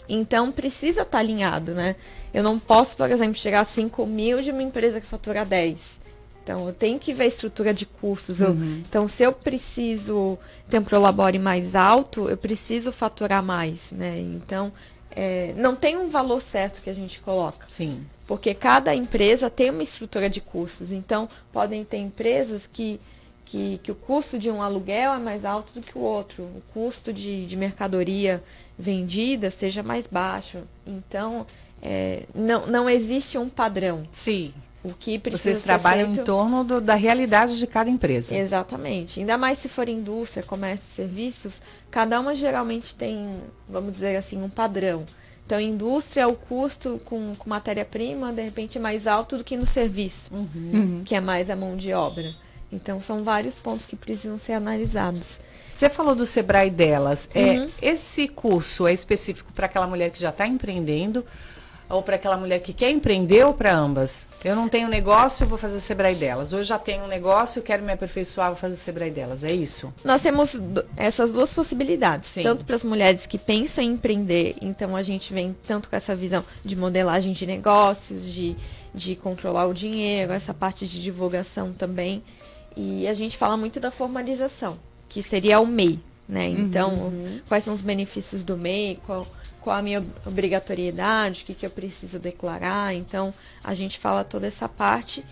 Speaker 5: Então precisa estar alinhado, né? Eu não posso, por exemplo, chegar a 5 mil de uma empresa que fatura 10. Então eu tenho que ver a estrutura de custos. Eu- então, se eu preciso ter um prolabore mais alto, eu preciso faturar mais, né? Então, é, não tem um valor certo que a gente coloca.
Speaker 1: Sim.
Speaker 5: Porque cada empresa tem uma estrutura de custos. Então, podem ter empresas que, que, que o custo de um aluguel é mais alto do que o outro. O custo de, de mercadoria vendida seja mais baixo. Então, é, não, não existe um padrão.
Speaker 1: Sim.
Speaker 5: O que precisa
Speaker 1: Vocês trabalham
Speaker 5: feito...
Speaker 1: em torno do- da realidade de cada empresa.
Speaker 5: Exatamente. Ainda mais se for indústria, comércio e serviços, cada uma geralmente tem, vamos dizer assim, um padrão. Então, indústria, o custo com, com matéria-prima, de repente, é mais alto do que no serviço, que é mais a mão de obra. Então, são vários pontos que precisam ser analisados.
Speaker 1: Você falou do Sebrae delas. É,
Speaker 5: Uhum.
Speaker 1: esse curso é específico para aquela mulher que já está empreendendo ou para aquela mulher que quer empreender ou para ambas? Eu não tenho negócio, vou fazer o Sebrae delas. Eu já tenho um negócio, quero me aperfeiçoar, vou fazer o Sebrae delas. É isso?
Speaker 5: Nós temos essas duas possibilidades,
Speaker 1: Sim.
Speaker 5: tanto para as mulheres que pensam em empreender, então a gente vem tanto com essa visão de modelagem de negócios, de, de controlar o dinheiro, essa parte de divulgação também. E a gente fala muito da formalização, que seria o MEI, né? Então, quais são os benefícios do MEI, qual, qual a minha obrigatoriedade, o que, que eu preciso declarar. Então, a gente fala toda essa parte.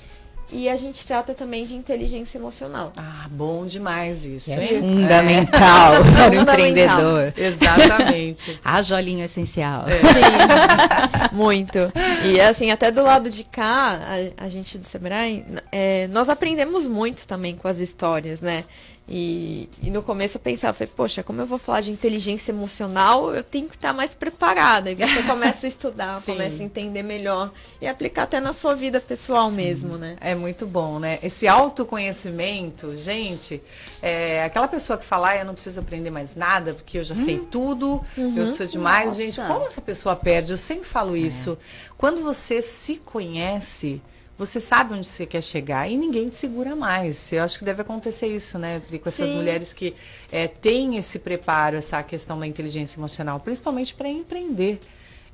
Speaker 5: E a gente trata também de inteligência emocional.
Speaker 1: Ah, bom demais isso,
Speaker 3: É
Speaker 1: hein?
Speaker 3: fundamental para o empreendedor.
Speaker 1: Exatamente.
Speaker 3: A jolinho essencial.
Speaker 5: Sim, muito. E assim, até do lado de cá, a, a gente do Sebrae, é, nós aprendemos muito também com as histórias, né? E, e no começo eu pensava, falei, poxa, como eu vou falar de inteligência emocional, eu tenho que estar mais preparada. E você começa a estudar,
Speaker 1: Sim.
Speaker 5: começa a entender melhor e aplicar até na sua vida pessoal mesmo, né?
Speaker 1: É muito bom, né? Esse autoconhecimento, gente, é, aquela pessoa que fala, ah, eu não preciso aprender mais nada, porque eu já sei tudo, eu sou demais.
Speaker 4: Nossa.
Speaker 1: Gente, como essa pessoa perde? Eu sempre falo isso. Quando você se conhece, você sabe onde você quer chegar e ninguém te segura mais. Eu acho que deve acontecer isso, né? Pri, Com essas
Speaker 5: Sim.
Speaker 1: mulheres que é, têm esse preparo, essa questão da inteligência emocional, principalmente para empreender.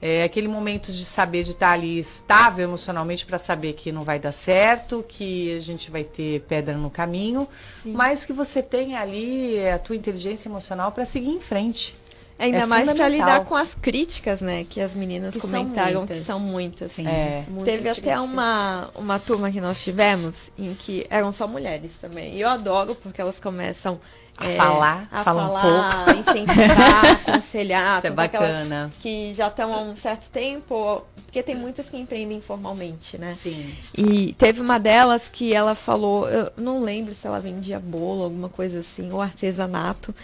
Speaker 1: É aquele momento de saber de estar ali estável emocionalmente para saber que não vai dar certo, que a gente vai ter pedra no caminho, mas que você tenha ali a tua inteligência emocional para seguir em frente.
Speaker 5: Ainda
Speaker 1: É
Speaker 5: mais para lidar com as críticas, né? Que as meninas
Speaker 3: Que são
Speaker 5: comentaram
Speaker 3: muitas.
Speaker 5: que são muitas.
Speaker 3: Sim.
Speaker 1: É.
Speaker 5: Teve até uma, uma turma que nós tivemos em que eram só mulheres também. E eu adoro porque elas começam
Speaker 1: A
Speaker 5: é,
Speaker 1: falar,
Speaker 5: a
Speaker 1: fala um
Speaker 5: falar, incentivar, aconselhar.
Speaker 1: Isso é bacana.
Speaker 5: Que já estão há um certo tempo, porque tem muitas que empreendem informalmente, né?
Speaker 1: Sim.
Speaker 5: E teve uma delas que ela falou, eu não lembro se ela vendia bolo, alguma coisa assim, ou artesanato.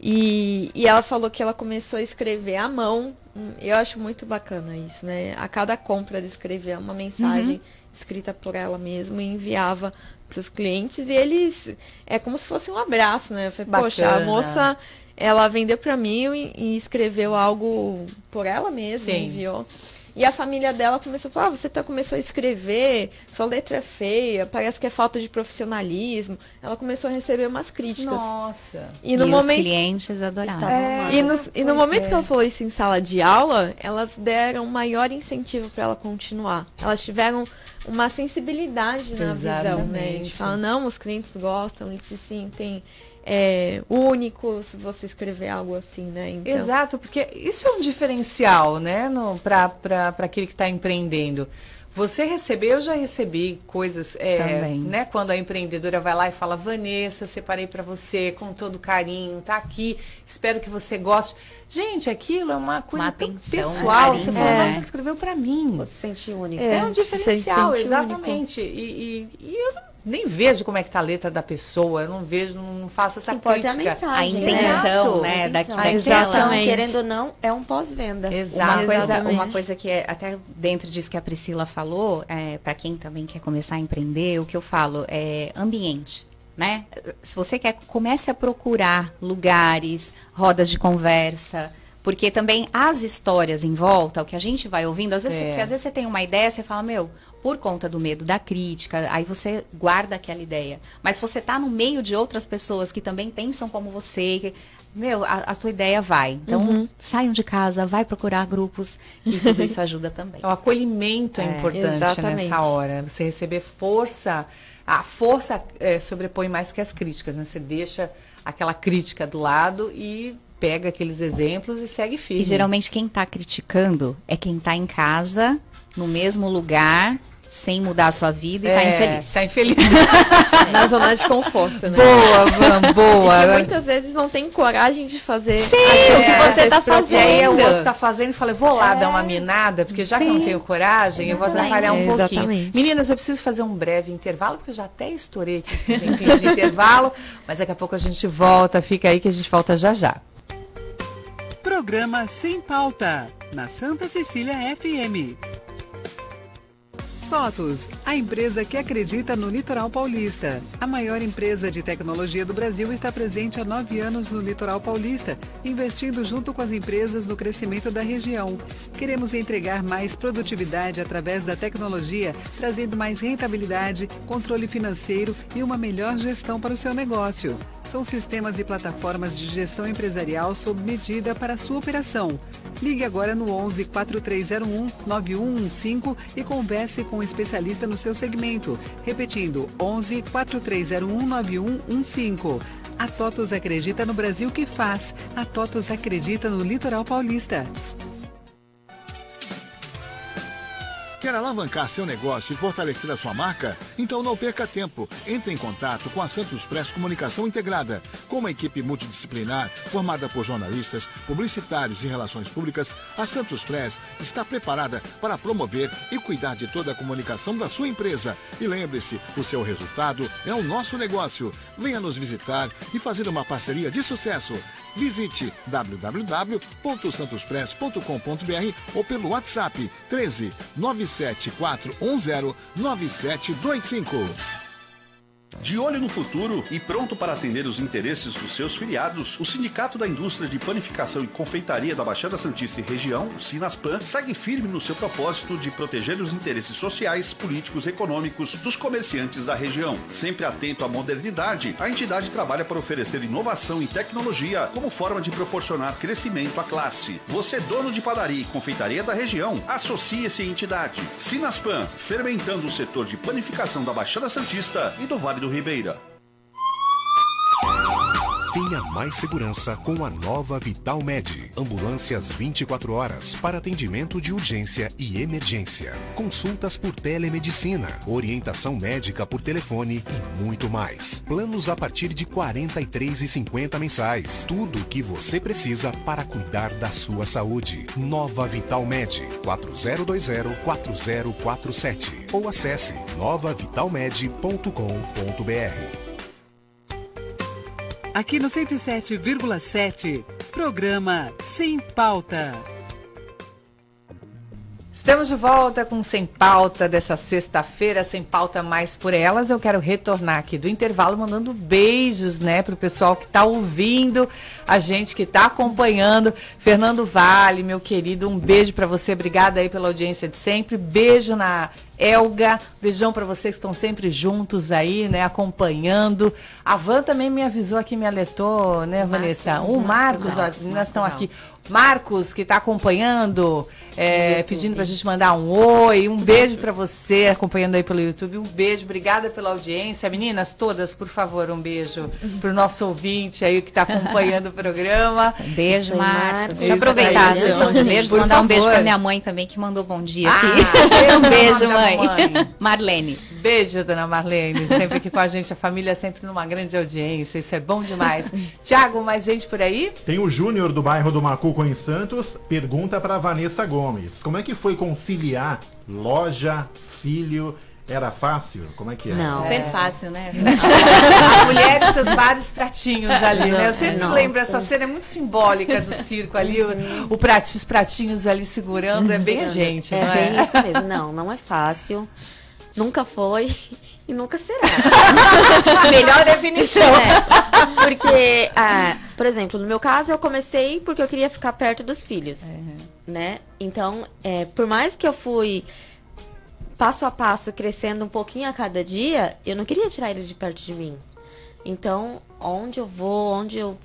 Speaker 5: E, e ela falou que ela começou a escrever à mão. Hum, Eu acho muito bacana isso, né? A cada compra ela escrevia uma mensagem escrita por ela mesma e enviava para os clientes. E eles. É como se fosse um abraço, né? Eu falei, poxa, a
Speaker 1: Bacana.
Speaker 5: moça. Ela vendeu para mim e, e escreveu algo por ela mesma,
Speaker 1: Sim.
Speaker 5: enviou. E a família dela começou a falar, ah, você tá, começou a escrever, sua letra é feia, parece que é falta de profissionalismo. Ela começou a receber umas críticas.
Speaker 1: Nossa.
Speaker 5: E no
Speaker 3: e os
Speaker 5: momento.
Speaker 3: clientes adoraram.
Speaker 4: Estavam
Speaker 1: É.
Speaker 5: E no, e no momento
Speaker 1: é.
Speaker 5: que ela falou isso em sala de aula, elas deram um maior incentivo para ela continuar. Elas tiveram uma sensibilidade na visão, né?
Speaker 1: Exatamente.
Speaker 5: fala, não, os clientes gostam, eles se sentem é, únicos se você escrever algo assim, né? Então,
Speaker 1: Exato, porque isso é um diferencial, né, para aquele que está empreendendo. Você recebeu, eu já recebi coisas, é,
Speaker 3: Também.
Speaker 1: né? Quando a empreendedora vai lá e fala, Vanessa, separei para você com todo carinho, tá aqui, espero que você goste. Gente, aquilo é uma coisa
Speaker 3: Uma
Speaker 1: tão
Speaker 3: atenção,
Speaker 1: pessoal.
Speaker 3: um
Speaker 1: Você falou,
Speaker 3: né?
Speaker 1: nossa, você escreveu para mim.
Speaker 4: Você se sente única.
Speaker 1: É,
Speaker 5: É,
Speaker 1: um
Speaker 5: se
Speaker 1: diferencial,
Speaker 5: sente
Speaker 1: exatamente. E, e- e eu não- nem vejo como é que tá a letra da pessoa, eu não vejo, não, faço essa
Speaker 4: importa é a
Speaker 1: crítica.
Speaker 4: mensagem.
Speaker 3: A intenção,
Speaker 4: né?
Speaker 3: né,
Speaker 4: A
Speaker 3: da-
Speaker 4: intenção. Querendo ou não, é um pós-venda.
Speaker 1: Exato.
Speaker 3: Uma coisa,
Speaker 5: Exatamente.
Speaker 3: uma coisa que é até dentro disso que a Priscila falou, é, para quem também quer começar a empreender, o que eu falo é ambiente. Né? Se você quer, comece a procurar lugares, rodas de conversa, porque também as histórias em volta, o que a gente vai ouvindo, às vezes,
Speaker 1: É.
Speaker 3: porque às vezes você tem uma ideia, você fala, meu, por conta do medo da crítica, aí você guarda aquela ideia. Mas se você está no meio de outras pessoas que também pensam como você, que- meu, a, a sua ideia vai. Então, saiam de casa, vai procurar grupos e tudo isso ajuda também.
Speaker 1: O acolhimento é,
Speaker 3: É,
Speaker 1: importante
Speaker 5: exatamente.
Speaker 1: nessa hora. Você receber força, a força é, sobrepõe mais que as críticas, né? Você deixa aquela crítica do lado e pega aqueles exemplos e segue firme.
Speaker 3: E geralmente quem está criticando é quem está em casa, no mesmo lugar sem mudar a sua vida e tá
Speaker 1: É,
Speaker 3: infeliz.
Speaker 1: Tá infeliz.
Speaker 5: Na zona de conforto, né?
Speaker 1: boa, Van, boa.
Speaker 5: E muitas vezes não tem coragem de fazer
Speaker 3: Sim,
Speaker 5: aquilo que
Speaker 1: É,
Speaker 5: você tá
Speaker 1: E aí o
Speaker 5: fazendo.
Speaker 1: outro tá fazendo e fala, vou lá dar uma minada, porque já que eu não
Speaker 3: Sim.
Speaker 1: tenho coragem, eu vou atrapalhar um
Speaker 5: Exatamente.
Speaker 1: pouquinho.
Speaker 5: Exatamente.
Speaker 1: Meninas, eu preciso fazer um breve intervalo, porque eu já até estourei aqui o de intervalo, mas daqui a pouco a gente volta, fica aí que a gente volta já já.
Speaker 6: Programa Sem Pauta, na Santa Cecília FM. TOTUS, a empresa que acredita no litoral paulista. A maior empresa de tecnologia do Brasil está presente há nove anos no litoral paulista, investindo junto com as empresas no crescimento da região. Queremos entregar mais produtividade através da tecnologia, trazendo mais rentabilidade, controle financeiro e uma melhor gestão para o seu negócio. São sistemas e plataformas de gestão empresarial sob medida para sua operação. Ligue agora no 11 4301 9115 e converse com um especialista no seu segmento. Repetindo, 11 4301 9115. A TOTUS acredita no Brasil que faz. A TOTUS acredita no litoral paulista.
Speaker 11: Quer alavancar seu negócio e fortalecer a sua marca? Então não perca tempo. Entre em contato com a Santos Press Comunicação Integrada. Com uma equipe multidisciplinar formada por jornalistas, publicitários e relações públicas, a Santos Press está preparada para promover e cuidar de toda a comunicação da sua empresa. E lembre-se, o seu resultado é o nosso negócio. Venha nos visitar e fazer uma parceria de sucesso. Visite www.santospress.com.br ou pelo WhatsApp 13 97410 9725.
Speaker 12: De olho no futuro e pronto para atender os interesses dos seus filiados, o Sindicato da Indústria de Panificação e Confeitaria da Baixada Santista e Região, o Sinaspan, segue firme no seu propósito de proteger os interesses sociais, políticos e econômicos dos comerciantes da região. Sempre atento à modernidade, a entidade trabalha para oferecer inovação e tecnologia como forma de proporcionar crescimento à classe. Você, dono de padaria e confeitaria da região, associe-se à entidade. Sinaspan, fermentando o setor de panificação da Baixada Santista e do Vale do Ribeira.
Speaker 13: Tenha mais segurança com a nova Vital Med. Ambulâncias 24 horas para atendimento de urgência e emergência. Consultas por telemedicina, orientação médica por telefone e muito mais. Planos a partir de R$ 43,50 mensais. Tudo o que você precisa para cuidar da sua saúde. Nova Vital Med. 4020-4047. Ou acesse novavitalmed.com.br.
Speaker 6: Aqui no 107,7, programa Sem Pauta.
Speaker 1: Estamos de volta com Sem Pauta dessa sexta-feira, Sem Pauta Mais por Elas. Eu quero retornar aqui do intervalo mandando beijos, né, pro pessoal que está ouvindo, a gente que está acompanhando. Fernando Vale, meu querido, um beijo para você. Obrigada aí pela audiência de sempre. Beijo na Elga, beijão para vocês que estão sempre juntos aí, né, acompanhando. A Van também me avisou aqui, me alertou, né, Vanessa? O Marcos, ó, as meninas estão aqui. Marcos, que está acompanhando, é, pedindo para a gente mandar um oi, um beijo para você, acompanhando aí pelo YouTube, um beijo, obrigada pela audiência. Meninas, todas, por favor, um beijo para o nosso ouvinte aí que está acompanhando o programa.
Speaker 3: Um beijo, Marcos. Deixa eu aproveitar a sessão de beijos,
Speaker 1: Por
Speaker 3: mandar um beijo
Speaker 1: favor.
Speaker 3: pra minha mãe também, que mandou bom dia
Speaker 1: Ah,
Speaker 3: aqui. um beijo, mãe.
Speaker 1: mamãe.
Speaker 3: Marlene.
Speaker 1: Beijo, dona Marlene, sempre aqui com a gente, a família sempre numa grande audiência, isso é bom demais. Tiago, mais gente por aí?
Speaker 2: Tem o Júnior do bairro do Macuco em Santos, pergunta para Vanessa Gomes. Como é que foi conciliar loja, filho? Era fácil? Como é que é?
Speaker 4: Não.
Speaker 3: Super fácil, né?
Speaker 1: A mulher e seus vários pratinhos ali, né? Eu sempre
Speaker 4: Nossa.
Speaker 1: lembro, essa cena é muito simbólica do circo ali, o, o prati- os pratinhos ali segurando, é bem a gente,
Speaker 4: É
Speaker 1: não
Speaker 4: bem
Speaker 1: é?
Speaker 4: isso mesmo. Não, não é fácil. Nunca foi e nunca será.
Speaker 1: Melhor definição.
Speaker 4: É, porque, ah, por exemplo, no meu caso, eu comecei porque eu queria ficar perto dos filhos, né? Então, é, por mais que eu fui passo a passo crescendo um pouquinho a cada dia, eu não queria tirar eles de perto de mim. Então, onde eu vou, onde eu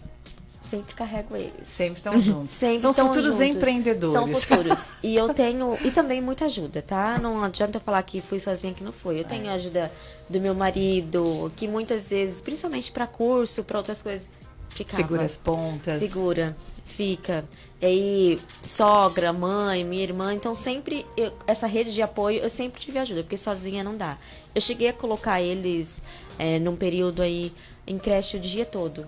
Speaker 4: sempre carrego eles.
Speaker 1: Sempre estão juntos.
Speaker 4: Sempre
Speaker 1: São futuros
Speaker 4: juntos.
Speaker 1: empreendedores.
Speaker 4: São futuros. E eu tenho. E também muita ajuda, tá? Não adianta eu falar que fui sozinha que não foi. Eu tenho a ajuda do meu marido, que muitas vezes, principalmente para curso, para outras coisas, ficava.
Speaker 1: Segura as pontas.
Speaker 4: Segura. Fica. E aí, sogra, mãe, minha irmã, então sempre, eu- essa rede de apoio, eu sempre tive ajuda, porque sozinha não dá. Eu cheguei a colocar eles é, num período aí em creche o dia todo.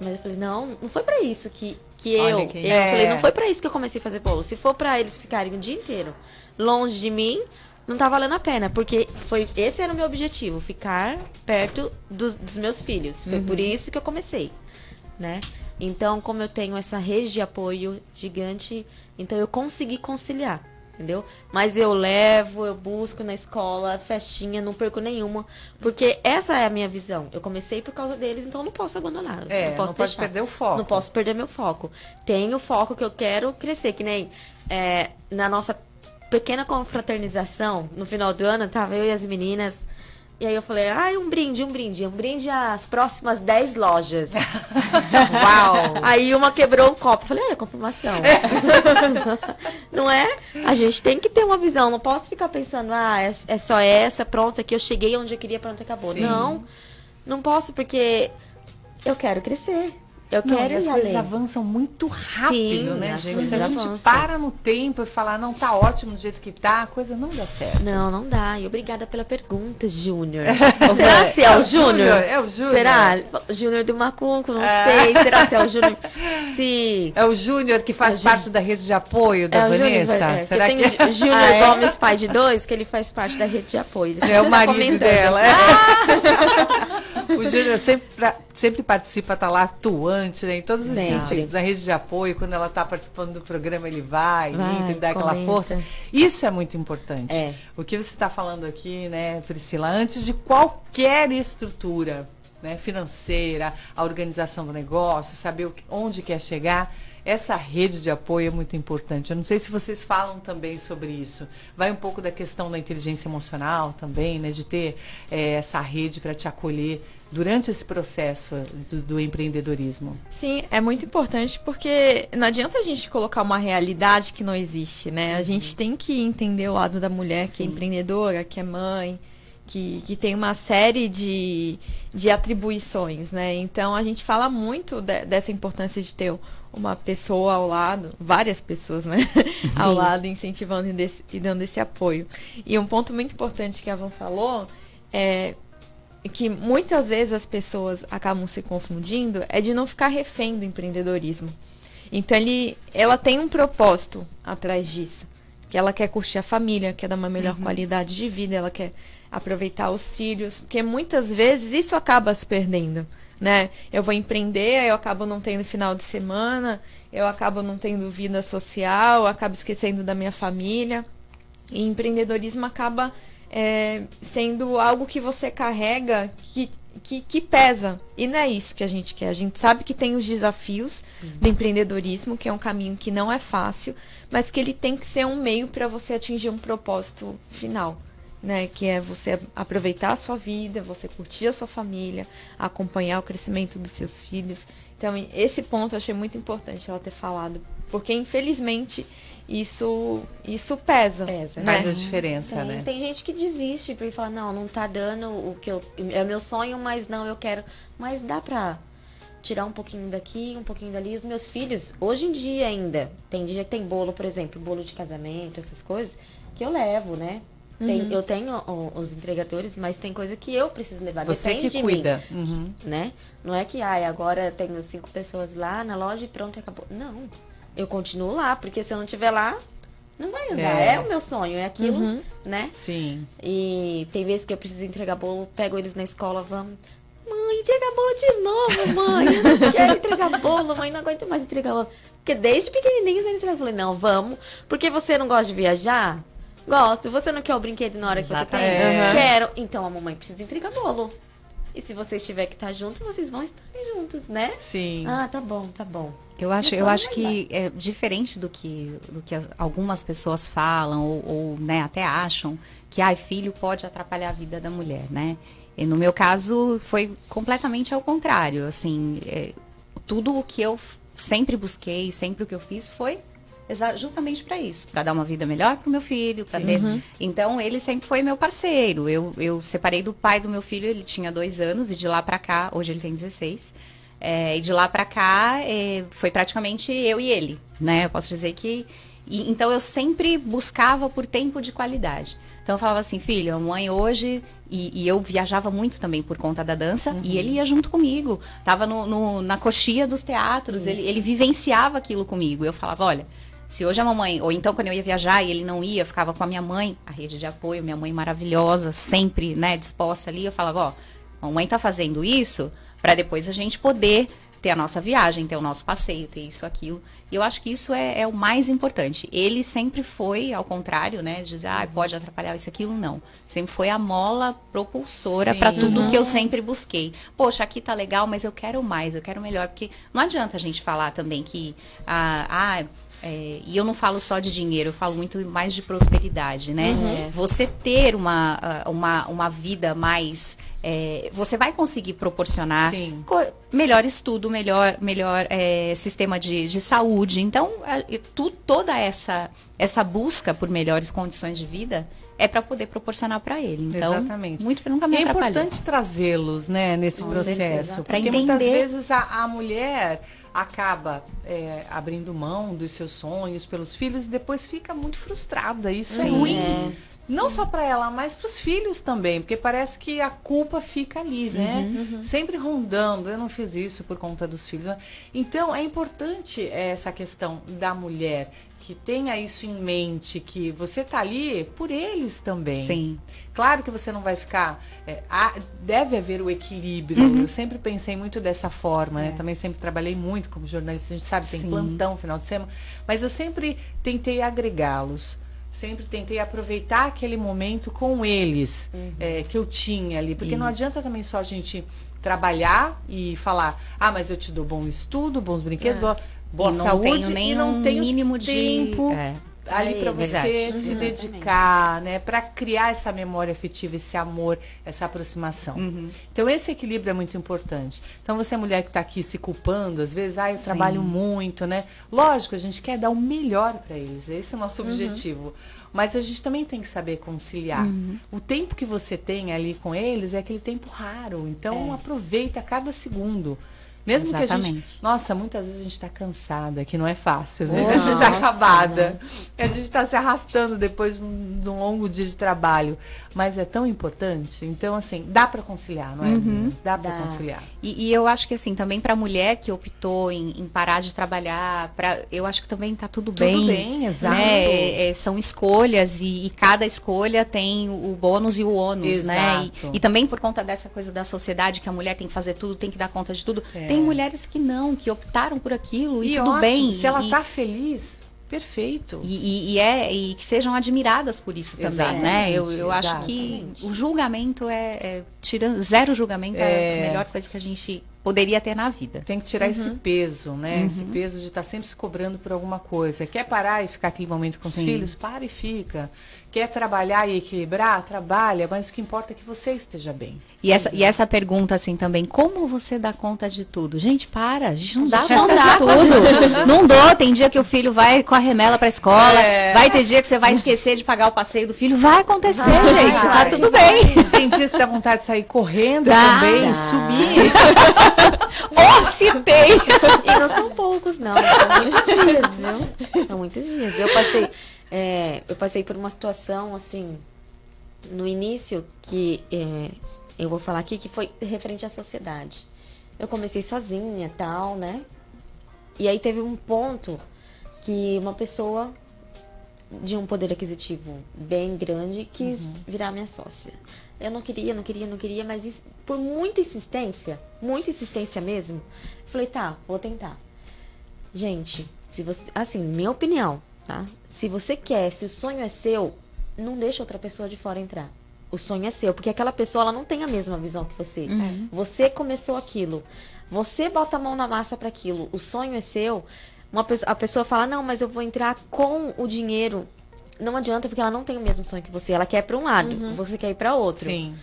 Speaker 4: Mas eu falei, não, não foi pra isso que, que eu. Eu
Speaker 1: É.
Speaker 4: falei, não foi pra isso que eu comecei a fazer bolo. Se for pra eles ficarem o dia inteiro longe de mim, não tá valendo a pena. Porque foi, esse era o meu objetivo, ficar perto dos, dos meus filhos. Foi por isso que eu comecei, né? Então, como eu tenho essa rede de apoio gigante, então eu consegui conciliar, entendeu? Mas eu levo, eu busco na escola, festinha, não perco nenhuma, porque essa é a minha visão. Eu comecei por causa deles, então eu não posso abandonar.
Speaker 1: É,
Speaker 4: não posso
Speaker 1: não
Speaker 4: deixar.
Speaker 1: perder o foco.
Speaker 4: Não posso perder meu foco. Tenho o foco que eu quero crescer, que nem é, na nossa pequena confraternização, no final do ano, tava eu e as meninas. E aí eu falei, ai, um brinde, um brinde, um brinde às próximas 10 lojas.
Speaker 1: Uau!
Speaker 4: Aí uma quebrou um copo. Eu falei, é, confirmação. não é? A gente tem que ter uma visão. Não posso ficar pensando, ah, é, é só essa, pronto, aqui eu cheguei onde eu queria, pronto, acabou.
Speaker 1: Sim.
Speaker 4: Não, não posso, porque eu quero crescer. Eu
Speaker 1: Não,
Speaker 4: quero
Speaker 1: e as coisas
Speaker 4: além.
Speaker 1: avançam muito rápido,
Speaker 4: Sim,
Speaker 1: né, gente? Se a gente
Speaker 4: avançam.
Speaker 1: para no tempo e falar, não, tá ótimo do jeito que tá, a coisa não dá certo.
Speaker 4: Não, não dá. E obrigada pela pergunta, Júnior. Será se é o Júnior?
Speaker 1: É o Júnior.
Speaker 4: Será? Júnior do Macunco, não
Speaker 1: É.
Speaker 4: sei. Será se é o Júnior? Se...
Speaker 1: É o Júnior que faz
Speaker 4: É
Speaker 1: parte da rede de apoio da
Speaker 4: É
Speaker 1: Vanessa?
Speaker 4: é,
Speaker 1: Será
Speaker 4: que
Speaker 1: que
Speaker 4: Júnior
Speaker 1: Ah, é?
Speaker 4: Gomes, pai de dois, que ele faz parte da rede de apoio. Ele
Speaker 1: É o
Speaker 4: tá
Speaker 1: marido
Speaker 4: comentando.
Speaker 1: dela. é. O Júnior sempre, pra- sempre participa, tá lá atuante, né? Em todos os
Speaker 4: Sempre.
Speaker 1: sentidos. Na rede de apoio, quando ela tá participando do programa, ele vai,
Speaker 4: Vai,
Speaker 1: entra e dá aquela
Speaker 4: comenta.
Speaker 1: força. Isso é muito importante.
Speaker 4: É.
Speaker 1: O que você está falando aqui, né, Priscila, antes de qualquer estrutura né, financeira, a organização do negócio, saber que- onde quer chegar, essa rede de apoio é muito importante. Eu não sei se vocês falam também sobre isso. Vai um pouco da questão da inteligência emocional também, né, de ter eh, essa rede para te acolher durante esse processo do, do empreendedorismo.
Speaker 5: Sim, é muito importante porque não adianta a gente colocar uma realidade que não existe, né? A gente tem que entender o lado da mulher que é empreendedora, que é mãe, que, que tem uma série de, de atribuições, né? Então a gente fala muito de- dessa importância de ter uma pessoa ao lado, várias pessoas, né? ao
Speaker 4: Sim.
Speaker 5: lado, incentivando e, desse- e dando esse apoio. E um ponto muito importante que a Van falou é que muitas vezes as pessoas acabam se confundindo é de não ficar refém do empreendedorismo. Então ele, ela tem um propósito atrás disso, que ela quer curtir a família, quer dar uma melhor qualidade de vida, ela quer aproveitar os filhos, porque muitas vezes isso acaba se perdendo, né? Eu vou empreender, eu acabo não tendo final de semana, eu acabo não tendo vida social, eu acabo esquecendo da minha família. E empreendedorismo acaba é, sendo algo que você carrega que, que, que pesa. E não é isso que a gente quer. A gente sabe que tem os desafios do empreendedorismo, que é um caminho que não é fácil, mas que ele tem que ser um meio para você atingir um propósito final. Né, que é você aproveitar a sua vida, você curtir a sua família, acompanhar o crescimento dos seus filhos. Então, esse ponto eu achei muito importante ela ter falado, porque infelizmente isso isso pesa.
Speaker 4: Pesa.
Speaker 5: né?
Speaker 1: Faz a diferença,
Speaker 4: Tem,
Speaker 1: né?
Speaker 4: tem gente que desiste porque fala, não, não tá dando o que eu. É meu sonho, mas não, eu quero. Mas dá pra tirar um pouquinho daqui, um pouquinho dali. Os meus filhos, hoje em dia ainda, tem dia que tem bolo, por exemplo, bolo de casamento, essas coisas, que eu levo, né? Tem-
Speaker 1: Uhum.
Speaker 4: eu tenho os entregadores, mas tem coisa que eu preciso levar.
Speaker 1: Você
Speaker 4: Depende
Speaker 1: que
Speaker 4: de
Speaker 1: cuida.
Speaker 4: Mim,
Speaker 1: Uhum.
Speaker 4: né? Não é que, ai, agora tenho cinco pessoas lá na loja e pronto, acabou. Não. Eu continuo lá, porque se eu não estiver lá, não vai andar.
Speaker 1: É.
Speaker 4: É, o meu sonho, é aquilo,
Speaker 1: Uhum.
Speaker 4: né?
Speaker 1: Sim.
Speaker 4: E tem vezes que eu preciso entregar bolo, pego eles na escola, vamos. Mãe, entrega bolo de novo, mãe. Eu não quero entregar bolo, mãe, não aguento mais entregar bolo. Porque desde pequenininhos eles entregam. Eu falei, não, vamos. Porque você não gosta de viajar? Gosto. Você não quer o brinquedo na hora que você tem?
Speaker 1: Uhum.
Speaker 4: Quero. Então a mamãe precisa entregar bolo. E se vocês tiver que estar junto, vocês vão estar juntos, né?
Speaker 1: Sim.
Speaker 4: Ah, tá bom, tá bom.
Speaker 3: Eu acho, eu
Speaker 4: Então,
Speaker 3: acho
Speaker 4: vai
Speaker 3: que é diferente do que, do que as- algumas pessoas falam ou, ou, né, até acham que ai, filho pode atrapalhar a vida da mulher, né? E no meu caso foi completamente ao contrário, assim, é, tudo o que eu sempre busquei, sempre o que eu fiz foi justamente para isso, para dar uma vida melhor para o meu filho, para ter.
Speaker 1: Uhum.
Speaker 3: Então ele sempre foi meu parceiro. Eu, eu separei do pai do meu filho, ele tinha dois anos e de lá para cá, hoje ele tem 16. É, e de lá para cá é, foi praticamente eu e ele, né? Eu posso dizer que e, então eu sempre buscava por tempo de qualidade. Então eu falava assim, filho, a mãe hoje. E, e eu viajava muito também por conta da dança.
Speaker 1: Uhum.
Speaker 3: E ele ia junto comigo. Tava no, no- na coxia dos teatros. Ele, ele vivenciava aquilo comigo. Eu falava, olha, se hoje a mamãe. Ou então quando eu ia viajar e ele não ia, eu ficava com a minha mãe, a rede de apoio, minha mãe maravilhosa, sempre, né, disposta ali. Eu falava, ó, a mamãe tá fazendo isso para depois a gente poder ter a nossa viagem, ter o nosso passeio, ter isso, aquilo. E eu acho que isso é, é o mais importante. Ele sempre foi, ao contrário, né, de dizer, ah, pode atrapalhar isso, aquilo, não. Sempre foi a mola propulsora para tudo
Speaker 1: Uhum.
Speaker 3: que eu sempre busquei. Poxa, aqui tá legal, mas eu quero mais, eu quero melhor, porque não adianta a gente falar também que, ah, ah, é, e eu não falo só de dinheiro, eu falo muito mais de prosperidade, né?
Speaker 1: Uhum.
Speaker 3: Você ter uma, ah, uma, uma vida mais. é, você vai conseguir proporcionar co- melhor estudo, melhor, melhor é, sistema de, de saúde. Então, tu- toda essa, essa busca por melhores condições de vida é para poder proporcionar para ele. Então,
Speaker 1: Exatamente.
Speaker 3: muito nunca me
Speaker 1: é importante trazê-los, né, nesse
Speaker 3: Com
Speaker 1: processo. Porque muitas vezes a, a mulher acaba é, abrindo mão dos seus sonhos pelos filhos e depois fica muito frustrada. Isso é
Speaker 3: Sim.
Speaker 1: ruim.
Speaker 3: É.
Speaker 1: Não só para ela, mas para os filhos também, porque parece que a culpa fica ali, né?
Speaker 3: Uhum.
Speaker 1: Sempre rondando. Eu não fiz isso por conta dos filhos. Então é importante eh, essa questão da mulher que tenha isso em mente, que você tá ali por eles também.
Speaker 3: Sim.
Speaker 1: Claro que você não vai ficar. é, há- deve haver o equilíbrio.
Speaker 3: Uhum.
Speaker 1: Eu sempre pensei muito dessa forma, né? Também sempre trabalhei muito como jornalista, a gente sabe, tem
Speaker 3: Sim.
Speaker 1: plantão final de semana. Mas eu sempre tentei agregá-los. Sempre tentei aproveitar aquele momento com eles é, que eu tinha ali. Porque não
Speaker 3: Isso.
Speaker 1: adianta também só a gente trabalhar e falar, ah, mas eu te dou bom estudo, bons brinquedos,
Speaker 3: É.
Speaker 1: boa, boa
Speaker 3: não
Speaker 1: saúde e não tenho
Speaker 3: mínimo de-
Speaker 1: tempo
Speaker 3: é.
Speaker 1: ali
Speaker 4: É,
Speaker 1: para você
Speaker 3: verdade.
Speaker 1: se
Speaker 3: Uhum.
Speaker 1: dedicar, né, para criar essa memória afetiva, esse amor, essa aproximação.
Speaker 3: Uhum.
Speaker 1: Então esse equilíbrio é muito importante. Então você mulher que está aqui se culpando, às vezes, ah, eu trabalho muito, né? Lógico, a gente quer dar o melhor para eles. Esse é o nosso
Speaker 3: Uhum.
Speaker 1: objetivo. Mas a gente também tem que saber conciliar.
Speaker 3: Uhum.
Speaker 1: O tempo que você tem ali com eles é aquele tempo raro. Então
Speaker 3: É.
Speaker 1: aproveita cada segundo. Mesmo que a gente.
Speaker 3: Exatamente.
Speaker 1: Nossa, muitas vezes a gente está cansada, que não é fácil, né?
Speaker 3: Oh,
Speaker 1: a gente está
Speaker 3: nossa,
Speaker 1: acabada. A gente está se arrastando depois de um longo dia de trabalho. Mas é tão importante. Então, assim, dá para conciliar, não é?
Speaker 3: Uhum.
Speaker 1: Dá para conciliar.
Speaker 3: E, e eu acho que assim, também para a mulher que optou em, em parar de trabalhar, pra, eu acho que também tá tudo,
Speaker 1: Tudo
Speaker 3: bem.
Speaker 1: bem, exato.
Speaker 3: né? É, são escolhas e, e cada escolha tem o bônus e o ônus, né?
Speaker 1: Exato.
Speaker 3: E, e também por conta dessa coisa da sociedade que a mulher tem que fazer tudo, tem que dar conta de tudo.
Speaker 1: É.
Speaker 3: Tem mulheres que não, que optaram por aquilo e, tudo
Speaker 1: ótimo,
Speaker 3: bem.
Speaker 1: Se ela
Speaker 3: e,
Speaker 1: tá feliz, perfeito.
Speaker 3: e, e- e é e que sejam admiradas por isso também, né? Eu, eu acho que
Speaker 1: Exatamente.
Speaker 3: o julgamento é, é tirando zero julgamento é.
Speaker 1: É.
Speaker 3: a melhor coisa que a gente poderia ter na vida.
Speaker 1: Tem que tirar esse
Speaker 3: Uhum.
Speaker 1: peso, né?
Speaker 3: Uhum.
Speaker 1: Esse peso de estar sempre se cobrando por alguma coisa. Quer parar e ficar aquele momento com os
Speaker 3: Sim.
Speaker 1: filhos? Para e fica. Quer trabalhar e equilibrar? Trabalha, mas o que importa é que você esteja bem.
Speaker 3: E essa, e essa pergunta, assim, também, como você dá conta de tudo? Gente, para, a gente não dá
Speaker 4: Não
Speaker 3: conta
Speaker 4: dá.
Speaker 3: de tudo. Não dou, tem dia que o filho vai com a remela pra escola,
Speaker 1: É.
Speaker 3: vai ter dia que você vai esquecer de pagar o passeio do filho, vai acontecer,
Speaker 1: Vai,
Speaker 3: gente, tá
Speaker 1: vai.
Speaker 3: tudo bem.
Speaker 1: Tem dias que dá vontade de sair correndo
Speaker 3: Dá.
Speaker 1: também,
Speaker 3: Dá.
Speaker 1: subir.
Speaker 3: Citei!
Speaker 4: E não são poucos, não. São muitos dias, viu? São muitos dias. Eu passei, é, eu passei por uma situação, assim, no início, que é, eu vou falar aqui, que foi referente à sociedade. Eu comecei sozinha tal, né? E aí teve um ponto que uma pessoa de um poder aquisitivo bem grande quis virar minha sócia. Eu não queria, não queria, não queria, mas por muita insistência, muita insistência mesmo, falei, tá, vou tentar. Gente, se você, assim, minha opinião, tá? Se você quer, se o sonho é seu, não deixa outra pessoa de fora entrar. O sonho é seu, porque aquela pessoa ela não tem a mesma visão que você.
Speaker 3: Uhum.
Speaker 4: Você começou aquilo. Você bota a mão na massa para aquilo. O sonho é seu. Uma pessoa, a pessoa fala: "Não, mas eu vou entrar com o dinheiro". Não adianta porque ela não tem o mesmo sonho que você. Ela quer para um lado,
Speaker 1: Uhum.
Speaker 4: você quer ir para outro.
Speaker 1: Sim.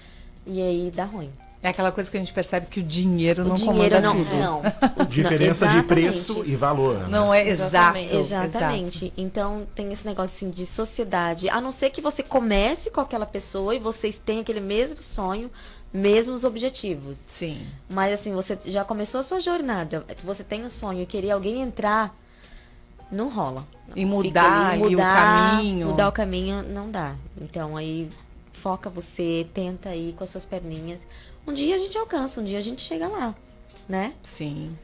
Speaker 4: E aí dá ruim.
Speaker 1: É aquela coisa que a gente percebe que o dinheiro
Speaker 4: O
Speaker 1: não
Speaker 4: dinheiro
Speaker 1: comanda
Speaker 4: não-
Speaker 1: tudo.
Speaker 4: não.
Speaker 2: Diferença de
Speaker 4: exatamente.
Speaker 2: preço e valor. né?
Speaker 1: Não é exato.
Speaker 4: Exatamente. Então tem esse negócio assim de sociedade. A não ser que você comece com aquela pessoa e vocês tenham aquele mesmo sonho, mesmos objetivos.
Speaker 1: Sim.
Speaker 4: Mas assim, você já começou a sua jornada, você tem um sonho e queria alguém entrar, não rola.
Speaker 1: E mudar
Speaker 4: ali,
Speaker 1: ali o caminho.
Speaker 4: Mudar o caminho não dá. Então aí foca você, tenta aí com as suas perninhas. Um dia a gente alcança, um dia a gente chega lá, né?
Speaker 1: Sim.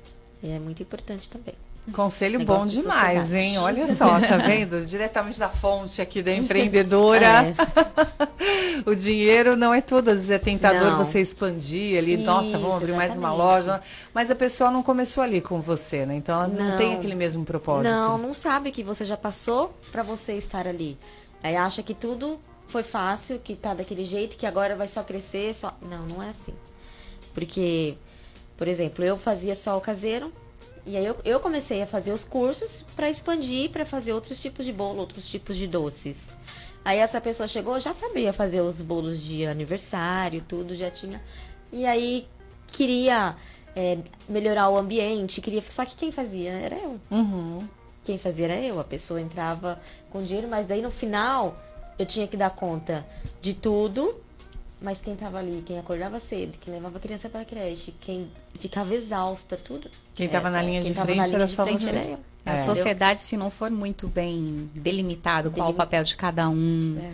Speaker 4: E é muito importante também.
Speaker 1: Conselho
Speaker 4: Negócio
Speaker 1: bom
Speaker 4: de
Speaker 1: demais,
Speaker 4: sociedade.
Speaker 1: hein? Olha só, tá vendo? Diretamente da fonte aqui da empreendedora. o dinheiro não é tudo. Às vezes é tentador
Speaker 4: Não.
Speaker 1: você expandir ali. Nossa, vamos
Speaker 4: Isso,
Speaker 1: abrir mais uma
Speaker 4: exatamente.
Speaker 1: loja. Mas a pessoa não começou ali com você, né? Então ela não,
Speaker 4: Não.
Speaker 1: tem aquele mesmo propósito.
Speaker 4: Não, não sabe que você já passou pra você estar ali. Aí acha que tudo foi fácil, que tá daquele jeito, que agora vai só crescer, só. Não, não é assim. Porque, por exemplo, eu fazia só o caseiro, e aí eu, eu comecei a fazer os cursos pra expandir, pra fazer outros tipos de bolo, outros tipos de doces. Aí essa pessoa chegou, já sabia fazer os bolos de aniversário, tudo, já tinha. E aí queria é, melhorar o ambiente, queria. Só que quem fazia era eu.
Speaker 1: Uhum.
Speaker 4: Quem fazia era eu. A pessoa entrava com dinheiro, mas daí no final eu tinha que dar conta de tudo. Mas quem tava ali, quem acordava cedo, quem levava a criança para a creche, quem ficava exausta, tudo.
Speaker 1: Quem tava
Speaker 4: Essa-
Speaker 1: na linha de frente
Speaker 4: na linha
Speaker 1: era
Speaker 4: de
Speaker 1: só
Speaker 4: frente
Speaker 1: você.
Speaker 4: era eu.
Speaker 3: A
Speaker 1: É.
Speaker 3: sociedade, se não for muito bem delimitado qual o papel de cada um, né?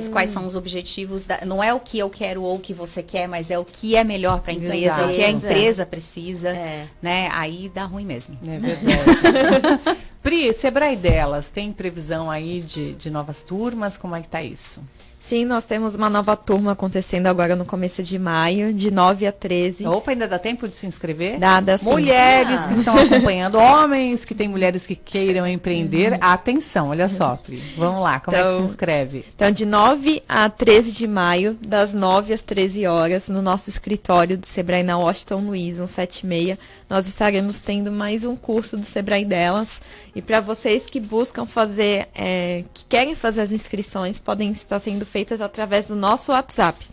Speaker 4: Sim.
Speaker 3: Quais são os objetivos, da- não é o que eu quero ou o que você quer, mas é o que é melhor para a empresa,
Speaker 1: Exato.
Speaker 3: o que a empresa precisa,
Speaker 4: É.
Speaker 3: né? Aí dá ruim mesmo.
Speaker 1: É verdade. Pri, Sebrae delas, tem previsão aí de, de novas turmas? Como é que tá isso?
Speaker 5: Sim, nós temos uma nova turma acontecendo agora no começo de maio, de 9 a 13.
Speaker 1: Opa, ainda dá tempo de se inscrever?
Speaker 5: Dada sim.
Speaker 1: Mulheres
Speaker 4: Ah.
Speaker 1: que estão acompanhando, homens que têm mulheres que queiram empreender, atenção, olha só, Pri. Vamos lá, como é que
Speaker 5: Então-
Speaker 1: se inscreve?
Speaker 5: Então, de 9 a 13 de maio, das 9 às 13 horas, no nosso escritório do Sebrae na Washington Luiz, 176, nós estaremos tendo mais um curso do Sebrae delas. E para vocês que buscam fazer, é, que querem fazer as inscrições, podem estar sendo feitas através do nosso WhatsApp,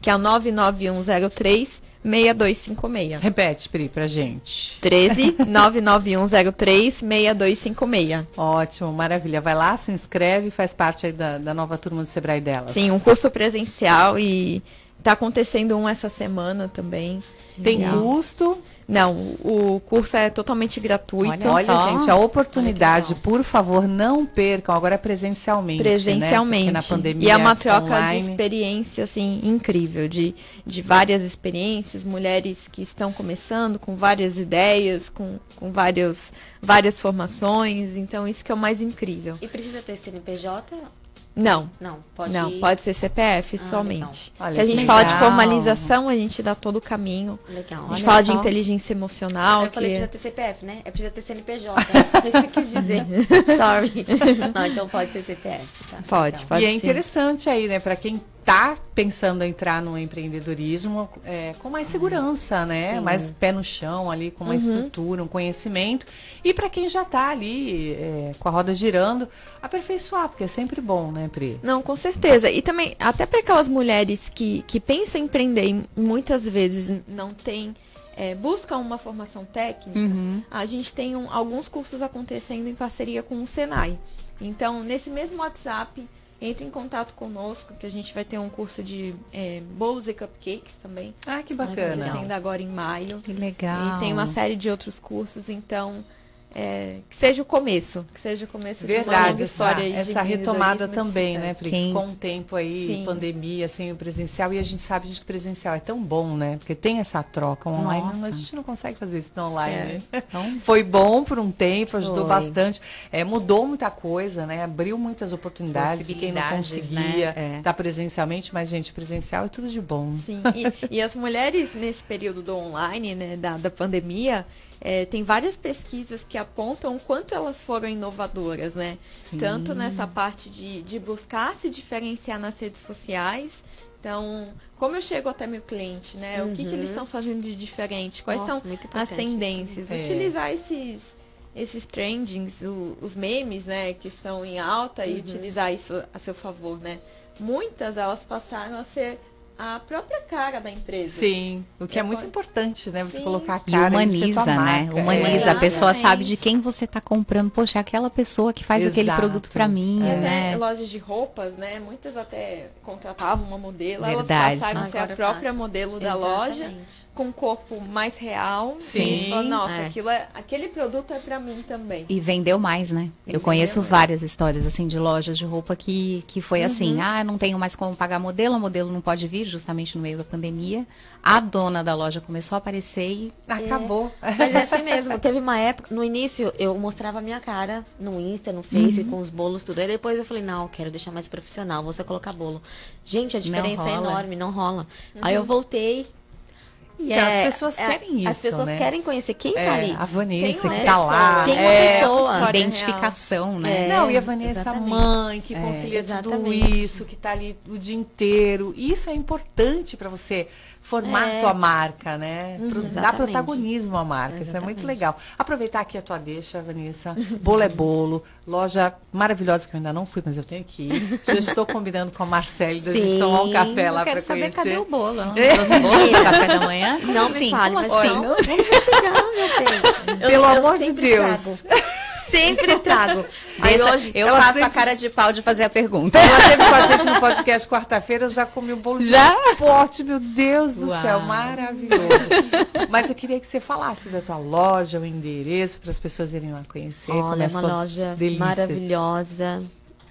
Speaker 5: que é o 99103 6256.
Speaker 1: Repete, Pri, pra gente.
Speaker 5: 13 99103 6256.
Speaker 1: Ótimo, maravilha. Vai lá, se inscreve, faz parte aí da, da nova turma do Sebrae delas.
Speaker 5: Sim, um curso presencial e tá acontecendo um essa semana também.
Speaker 1: Tem
Speaker 5: Legal.
Speaker 1: custo?
Speaker 5: Não, o curso é totalmente gratuito.
Speaker 1: Olha,
Speaker 3: só.
Speaker 1: gente, a oportunidade,
Speaker 3: Olha
Speaker 1: por favor, não percam. Agora é presencialmente.
Speaker 5: presencialmente.
Speaker 1: Né? Porque na pandemia
Speaker 5: e é uma troca
Speaker 1: online.
Speaker 5: de experiência assim incrível, de, de várias experiências, mulheres que estão começando com várias ideias, com, com vários, várias formações. Então isso que é o mais incrível.
Speaker 4: E precisa ter CNPJ?
Speaker 5: Não.
Speaker 4: Não, pode
Speaker 5: não,
Speaker 4: ir-
Speaker 5: pode ser CPF
Speaker 4: Ah,
Speaker 5: somente.
Speaker 1: Olha
Speaker 5: que a gente fala de
Speaker 1: legal.
Speaker 5: formalização, a gente dá todo o caminho.
Speaker 4: Legal.
Speaker 5: A gente
Speaker 1: Olha
Speaker 5: fala de
Speaker 1: só.
Speaker 5: inteligência emocional,
Speaker 4: eu falei
Speaker 5: que
Speaker 4: precisa ter CPF, né? É precisa ter CNPJ. Isso que eu quis dizer. Sorry. Não, então pode ser CPF. Tá?
Speaker 5: pode,
Speaker 4: Legal.
Speaker 5: pode
Speaker 1: e é
Speaker 5: sim.
Speaker 1: interessante aí, né, para quem tá pensando em entrar no empreendedorismo é, com mais segurança, né?
Speaker 4: Sim.
Speaker 1: Mais pé no chão ali, com uma estrutura, um conhecimento. E para quem já tá ali é, com a roda girando, aperfeiçoar, porque é sempre bom, né, Pri?
Speaker 5: Não, com certeza. E também, até para aquelas mulheres que, que pensam em empreender e muitas vezes não tem, é, buscam uma formação técnica, a gente tem um- alguns cursos acontecendo em parceria com o Senai. Então, nesse mesmo WhatsApp, entre em contato conosco, que a gente vai ter um curso de é, bolos e cupcakes também.
Speaker 1: Ah, que
Speaker 5: Acontecendo
Speaker 1: bacana.
Speaker 5: agora em maio.
Speaker 3: Que legal.
Speaker 5: E tem uma série de outros cursos, então é, que seja o começo, que seja o começo de uma
Speaker 1: Verdade, essa,
Speaker 5: história aí de
Speaker 1: essa retomada
Speaker 5: de
Speaker 1: também, né. Pri?
Speaker 3: Sim.
Speaker 1: Com o tempo aí,
Speaker 5: Sim.
Speaker 1: pandemia, sem o presencial, e a gente sabe que presencial é tão bom, né? Porque tem essa troca online,
Speaker 3: Nossa.
Speaker 1: a gente não consegue fazer isso no online,
Speaker 5: É.
Speaker 1: né?
Speaker 3: Então,
Speaker 1: Foi bom por um tempo, ajudou
Speaker 4: Foi.
Speaker 1: bastante. É, mudou muita coisa, né? Abriu muitas oportunidades de quem não
Speaker 3: Possibilidades,
Speaker 1: conseguia
Speaker 3: né? É.
Speaker 1: estar presencialmente, mas, gente, presencial é tudo de bom.
Speaker 5: Sim, e, e as mulheres nesse período do online, né, da, da pandemia, é, tem várias pesquisas que apontam o quanto elas foram inovadoras, né?
Speaker 1: Sim.
Speaker 5: Tanto nessa parte de, de buscar se diferenciar nas redes sociais. Então, como eu chego até meu cliente, né? O que, que eles estão fazendo de diferente? Quais
Speaker 4: Nossa,
Speaker 5: são as tendências?
Speaker 1: É.
Speaker 5: Utilizar esses esses trendings, o- os memes, né, que estão em alta e utilizar isso a seu favor, né? Muitas elas passaram a ser a própria cara da empresa.
Speaker 1: Sim, o que é muito importante, né? Você
Speaker 5: Sim.
Speaker 1: colocar a
Speaker 3: E
Speaker 1: cara
Speaker 3: humaniza,
Speaker 1: tua
Speaker 3: né?
Speaker 1: marca.
Speaker 3: Humaniza.
Speaker 1: É.
Speaker 3: A pessoa
Speaker 5: Exatamente.
Speaker 3: sabe de quem você está comprando. Poxa, é aquela pessoa que faz aquele
Speaker 1: Exato.
Speaker 3: produto para mim,
Speaker 5: E até
Speaker 3: né?
Speaker 5: lojas de roupas, né? Muitas até contratavam uma modelo,
Speaker 3: Verdade.
Speaker 5: elas passaram a ser a própria
Speaker 4: passa.
Speaker 5: modelo da loja,
Speaker 4: Exatamente.
Speaker 5: Com um corpo mais real.
Speaker 1: Sim.
Speaker 5: Você fala, nossa,
Speaker 4: É.
Speaker 5: aquilo é, aquele produto é pra mim também.
Speaker 3: E vendeu mais, né?
Speaker 5: E
Speaker 3: eu conheço
Speaker 5: mais.
Speaker 3: várias histórias assim de lojas de roupa que, que foi assim, ah, não tenho mais como pagar modelo, a modelo não pode vir, justamente no meio da pandemia. A dona da loja começou a aparecer e
Speaker 1: Acabou.
Speaker 4: Mas é assim mesmo. Teve uma época, no início eu mostrava a minha cara no Insta, no Face,
Speaker 3: Uhum.
Speaker 4: com os bolos, tudo. Aí depois eu falei, não, quero deixar mais profissional, você colocar bolo. Gente, a diferença é enorme, não rola. Aí eu voltei. E
Speaker 1: Então,
Speaker 4: é-
Speaker 1: as pessoas
Speaker 4: é-
Speaker 1: querem
Speaker 4: As
Speaker 1: isso,
Speaker 4: pessoas
Speaker 1: né?
Speaker 4: querem conhecer quem tá
Speaker 1: É,
Speaker 4: ali.
Speaker 1: a Vanessa
Speaker 5: Tem
Speaker 1: que
Speaker 5: uma
Speaker 1: tá lá.
Speaker 4: Tem uma
Speaker 1: é,
Speaker 4: pessoa.
Speaker 3: identificação, né?
Speaker 4: É,
Speaker 1: Não, e a Vanessa
Speaker 4: exatamente.
Speaker 1: mãe que
Speaker 3: É,
Speaker 1: concilia tudo
Speaker 4: exatamente.
Speaker 1: isso, que tá ali o dia inteiro. Isso é importante para você formar
Speaker 4: É.
Speaker 1: tua marca, né? Pro- dar
Speaker 4: exatamente.
Speaker 1: protagonismo à marca. Isso é muito
Speaker 4: Exatamente.
Speaker 1: legal. Aproveitar aqui a tua deixa, Vanessa. Bolo é bolo. Loja maravilhosa que eu ainda não fui, mas eu tenho que ir. Já estou combinando com a Marcele da gente tomar um café lá
Speaker 3: eu quero
Speaker 1: para
Speaker 3: saber
Speaker 1: conhecer.
Speaker 3: cadê o bolo. Não
Speaker 1: É.
Speaker 3: trouxe bolo no café da manhã?
Speaker 4: Não me
Speaker 3: Sim,
Speaker 4: fale,
Speaker 3: como
Speaker 4: mas
Speaker 3: assim?
Speaker 4: não, não vai chegar, meu bem. Eu-
Speaker 1: Pelo
Speaker 4: eu
Speaker 1: amor de
Speaker 4: sempre
Speaker 1: Deus.
Speaker 4: trago. Sempre trago. Aí
Speaker 3: Deixa,
Speaker 4: hoje,
Speaker 3: eu
Speaker 1: ela
Speaker 3: faço a
Speaker 1: sempre-
Speaker 3: cara de pau de fazer a pergunta.
Speaker 1: Ela esteve com a gente no podcast quarta-feira, eu já comi o bolo de
Speaker 3: Já?
Speaker 1: pote, meu Deus do
Speaker 3: Uau.
Speaker 1: céu, maravilhoso. Mas eu queria que você falasse da tua loja, o endereço, para as pessoas irem lá conhecer.
Speaker 4: Olha, é
Speaker 1: as
Speaker 4: uma loja
Speaker 1: delícias.
Speaker 4: maravilhosa.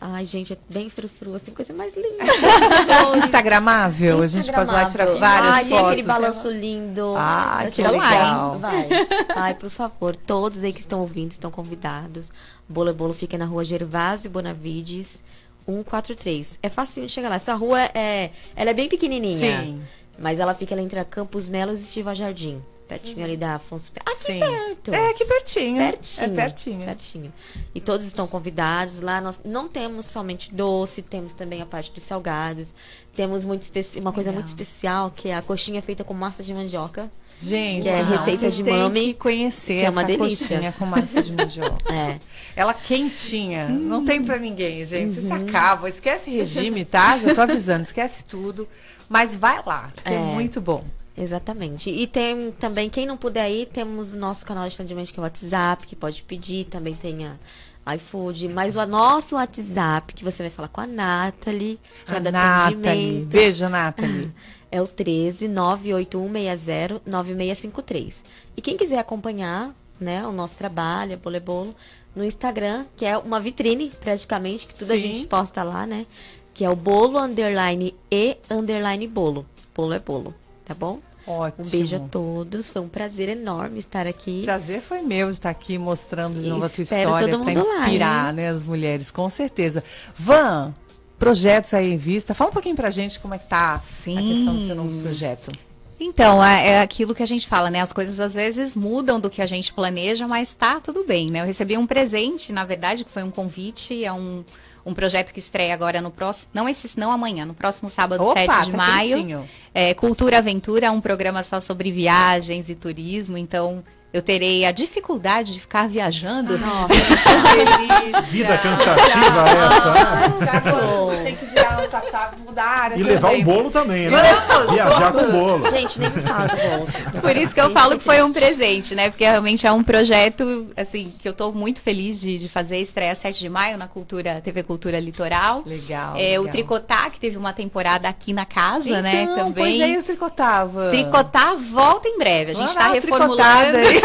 Speaker 4: Ai, gente, é bem frufru, assim, coisa mais linda.
Speaker 1: Instagramável, a gente pode lá tirar várias
Speaker 4: Ai,
Speaker 1: fotos.
Speaker 4: aquele balanço lindo.
Speaker 1: Ah, que
Speaker 4: tirar
Speaker 1: legal.
Speaker 4: like. Vai. Ai, por favor, todos aí que estão ouvindo estão convidados. Bolo é Bolo fica na rua Gervásio Bonavides, 143. É facinho de chegar lá. Essa rua é, ela é bem pequenininha.
Speaker 1: Sim.
Speaker 4: Mas ela fica ali entre a Campos Melos e Estiva Jardim. Pertinho ali da Afonso Pe- Aqui
Speaker 1: Sim.
Speaker 4: perto.
Speaker 1: É aqui pertinho.
Speaker 4: Pertinho.
Speaker 1: É pertinho.
Speaker 4: Pertinho. E todos estão convidados. Lá nós não temos somente doce, temos também a parte dos salgados. Temos muito especi- uma coisa
Speaker 1: Legal.
Speaker 4: muito especial, que é a coxinha feita com massa de mandioca.
Speaker 1: Gente,
Speaker 4: Que é receita de
Speaker 1: têm
Speaker 4: mame,
Speaker 1: que conhecer
Speaker 4: que é uma
Speaker 1: essa
Speaker 4: delícia.
Speaker 1: coxinha com massa de mandioca.
Speaker 4: É.
Speaker 1: Ela quentinha, não tem pra ninguém, gente. Você se
Speaker 4: Uhum.
Speaker 1: acaba, esquece regime, tá? Já tô avisando, esquece tudo. Mas vai lá, que é,
Speaker 4: É.
Speaker 1: muito bom.
Speaker 4: Exatamente. E tem também, quem não puder ir, temos o nosso canal de atendimento que é o WhatsApp, que pode pedir, também tem a iFood, mas o nosso WhatsApp, que você vai falar com a Nathalie, que é
Speaker 1: A
Speaker 4: do
Speaker 1: Nathalie. Beijo, Nathalie.
Speaker 4: É o 13 98160 9653. E quem quiser acompanhar, né, o nosso trabalho, a Bolo é Bolo, no Instagram, que é uma vitrine, praticamente, que tudo a
Speaker 1: Sim.
Speaker 4: gente posta lá, né? Que é o bolo underline e underline bolo. Bolo é bolo, tá bom?
Speaker 1: Ótimo.
Speaker 4: Um beijo a todos. Foi um prazer enorme estar aqui.
Speaker 1: Prazer foi meu estar aqui mostrando de novo a
Speaker 4: Espero
Speaker 1: história para
Speaker 4: mundo lá,
Speaker 1: inspirar
Speaker 4: hein?
Speaker 1: né, as mulheres, com certeza. Van, projetos aí em vista. Fala um pouquinho pra gente como é que tá a questão do teu novo projeto.
Speaker 3: Então, é, é aquilo que a gente fala, né? As coisas às vezes mudam do que a gente planeja, mas tá tudo bem, né? Eu recebi um presente, na verdade, que foi um convite, é um, um projeto que estreia agora no próximo, não esse, não amanhã, no próximo sábado,
Speaker 1: Opa,
Speaker 3: 7 de
Speaker 1: tá
Speaker 3: maio. É, Cultura Aventura um programa só sobre viagens e turismo, então eu terei a dificuldade de ficar viajando.
Speaker 1: Nossa, que delícia.
Speaker 2: Vida cansativa essa. né?
Speaker 1: Tiago, a gente tem que virar nossa chave, mudar a área
Speaker 2: E levar o bolo também, né?
Speaker 1: Vamos,
Speaker 2: Viajar
Speaker 1: vamos.
Speaker 2: com bolo.
Speaker 4: Gente, nem me fala do bolo.
Speaker 3: Por isso que eu falo que foi um presente, né? Porque realmente é um projeto, assim, que eu tô muito feliz de, de fazer. Estreia 7 de maio na Cultura, TV Cultura Litoral.
Speaker 1: Legal.
Speaker 3: É, o
Speaker 1: legal.
Speaker 3: Tricotar, que teve uma temporada aqui na casa, né?
Speaker 1: Então,
Speaker 3: Também.
Speaker 1: Pois é, eu tricotava.
Speaker 3: Tricotar volta em breve. A gente está reformulando.
Speaker 1: tricotada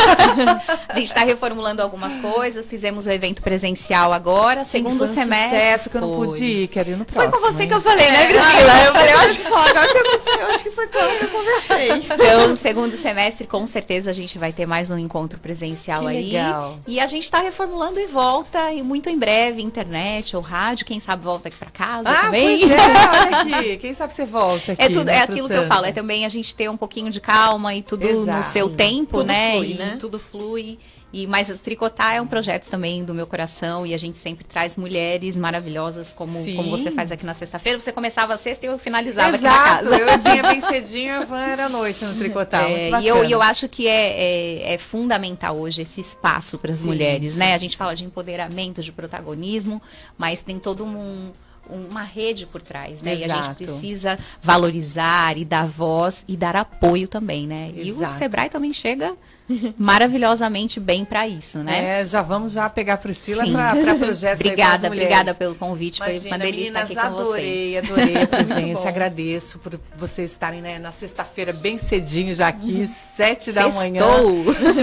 Speaker 3: a gente está reformulando algumas coisas. Fizemos o evento presencial agora. segundo
Speaker 1: foi um
Speaker 3: semestre.
Speaker 1: sucesso que eu não
Speaker 3: foi.
Speaker 1: pude ir, quero ir no
Speaker 3: Foi
Speaker 1: próximo.
Speaker 3: com você
Speaker 1: hein?
Speaker 3: que eu falei, né,
Speaker 1: É,
Speaker 3: Priscila? Eu falei, eu acho que
Speaker 1: agora que eu, eu acho que foi quando eu conversei.
Speaker 3: Então, no segundo semestre, com certeza, a gente vai ter mais um encontro presencial
Speaker 1: Que
Speaker 3: aí.
Speaker 1: legal.
Speaker 3: E a gente está reformulando e volta, e muito em breve, internet ou rádio, quem sabe volta aqui para casa
Speaker 1: Ah,
Speaker 3: também.
Speaker 1: pois é, olha aqui. Quem sabe você volte aqui.
Speaker 3: É tudo,
Speaker 1: né,
Speaker 3: é
Speaker 1: pro
Speaker 3: aquilo que eu falo, é também a gente ter um pouquinho de calma e tudo
Speaker 1: Exato.
Speaker 3: no seu tempo,
Speaker 5: Tudo
Speaker 3: né?
Speaker 5: flui,
Speaker 3: e
Speaker 5: né?
Speaker 3: tudo flui. E mas tricotar é um projeto também do meu coração e a gente sempre traz mulheres maravilhosas como,
Speaker 1: Sim.
Speaker 3: como você faz aqui na sexta-feira. Você começava a sexta e eu finalizava
Speaker 1: Exato,
Speaker 3: aqui na casa.
Speaker 1: eu vinha bem cedinho, a van era à noite no tricotar.
Speaker 3: É, e, eu, e eu acho que é, é, é fundamental hoje esse espaço para as mulheres, né? A gente fala de empoderamento, de protagonismo, mas tem todo um, uma rede por trás, né? E a gente
Speaker 1: Exato.
Speaker 3: precisa valorizar e dar voz e dar apoio também, né? E o
Speaker 1: Exato.
Speaker 3: Sebrae também chega maravilhosamente bem para isso, né?
Speaker 1: É, já vamos já pegar a Priscila para projetos
Speaker 3: Obrigada, obrigada pelo convite, foi
Speaker 1: Imagina,
Speaker 3: uma delícia estar
Speaker 1: meninas,
Speaker 3: aqui com
Speaker 1: adorei,
Speaker 3: vocês.
Speaker 1: adorei a presença, agradeço por vocês estarem né, na sexta-feira bem cedinho já aqui, sete da manhã.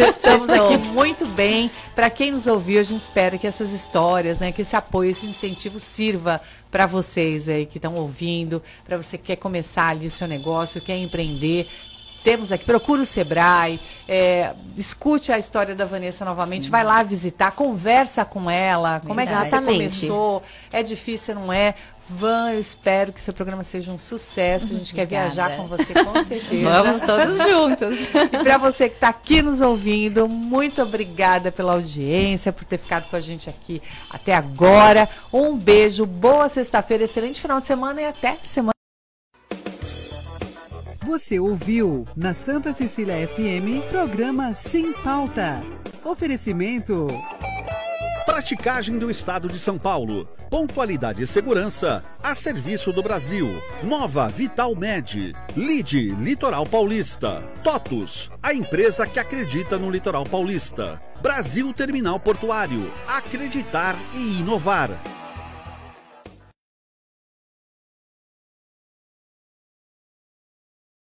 Speaker 1: Estamos aqui muito bem. Para quem nos ouviu, a gente espera que essas histórias, né, que esse apoio, esse incentivo sirva para vocês aí que estão ouvindo, para você que quer começar ali o seu negócio, quer empreender. Temos aqui, procura o Sebrae, é, escute a história da Vanessa novamente, vai lá visitar, conversa com ela, como é que você
Speaker 4: Exatamente.
Speaker 1: começou, é difícil, não é? Van, eu espero que seu programa seja um sucesso, a gente quer
Speaker 3: Obrigada.
Speaker 1: viajar com você, com certeza.
Speaker 3: Vamos todos juntos.
Speaker 1: E para você que está aqui nos ouvindo, muito obrigada pela audiência, por ter ficado com a gente aqui até agora. Um beijo, boa sexta-feira, excelente final de semana e até semana.
Speaker 6: Você ouviu na Santa Cecília FM programa Sem Pauta. Oferecimento
Speaker 12: Praticagem do Estado de São Paulo. Pontualidade e segurança a serviço do Brasil. Nova Vital Med. Lide Litoral Paulista. TOTUS, a empresa que acredita no Litoral Paulista. Brasil Terminal Portuário. Acreditar e inovar.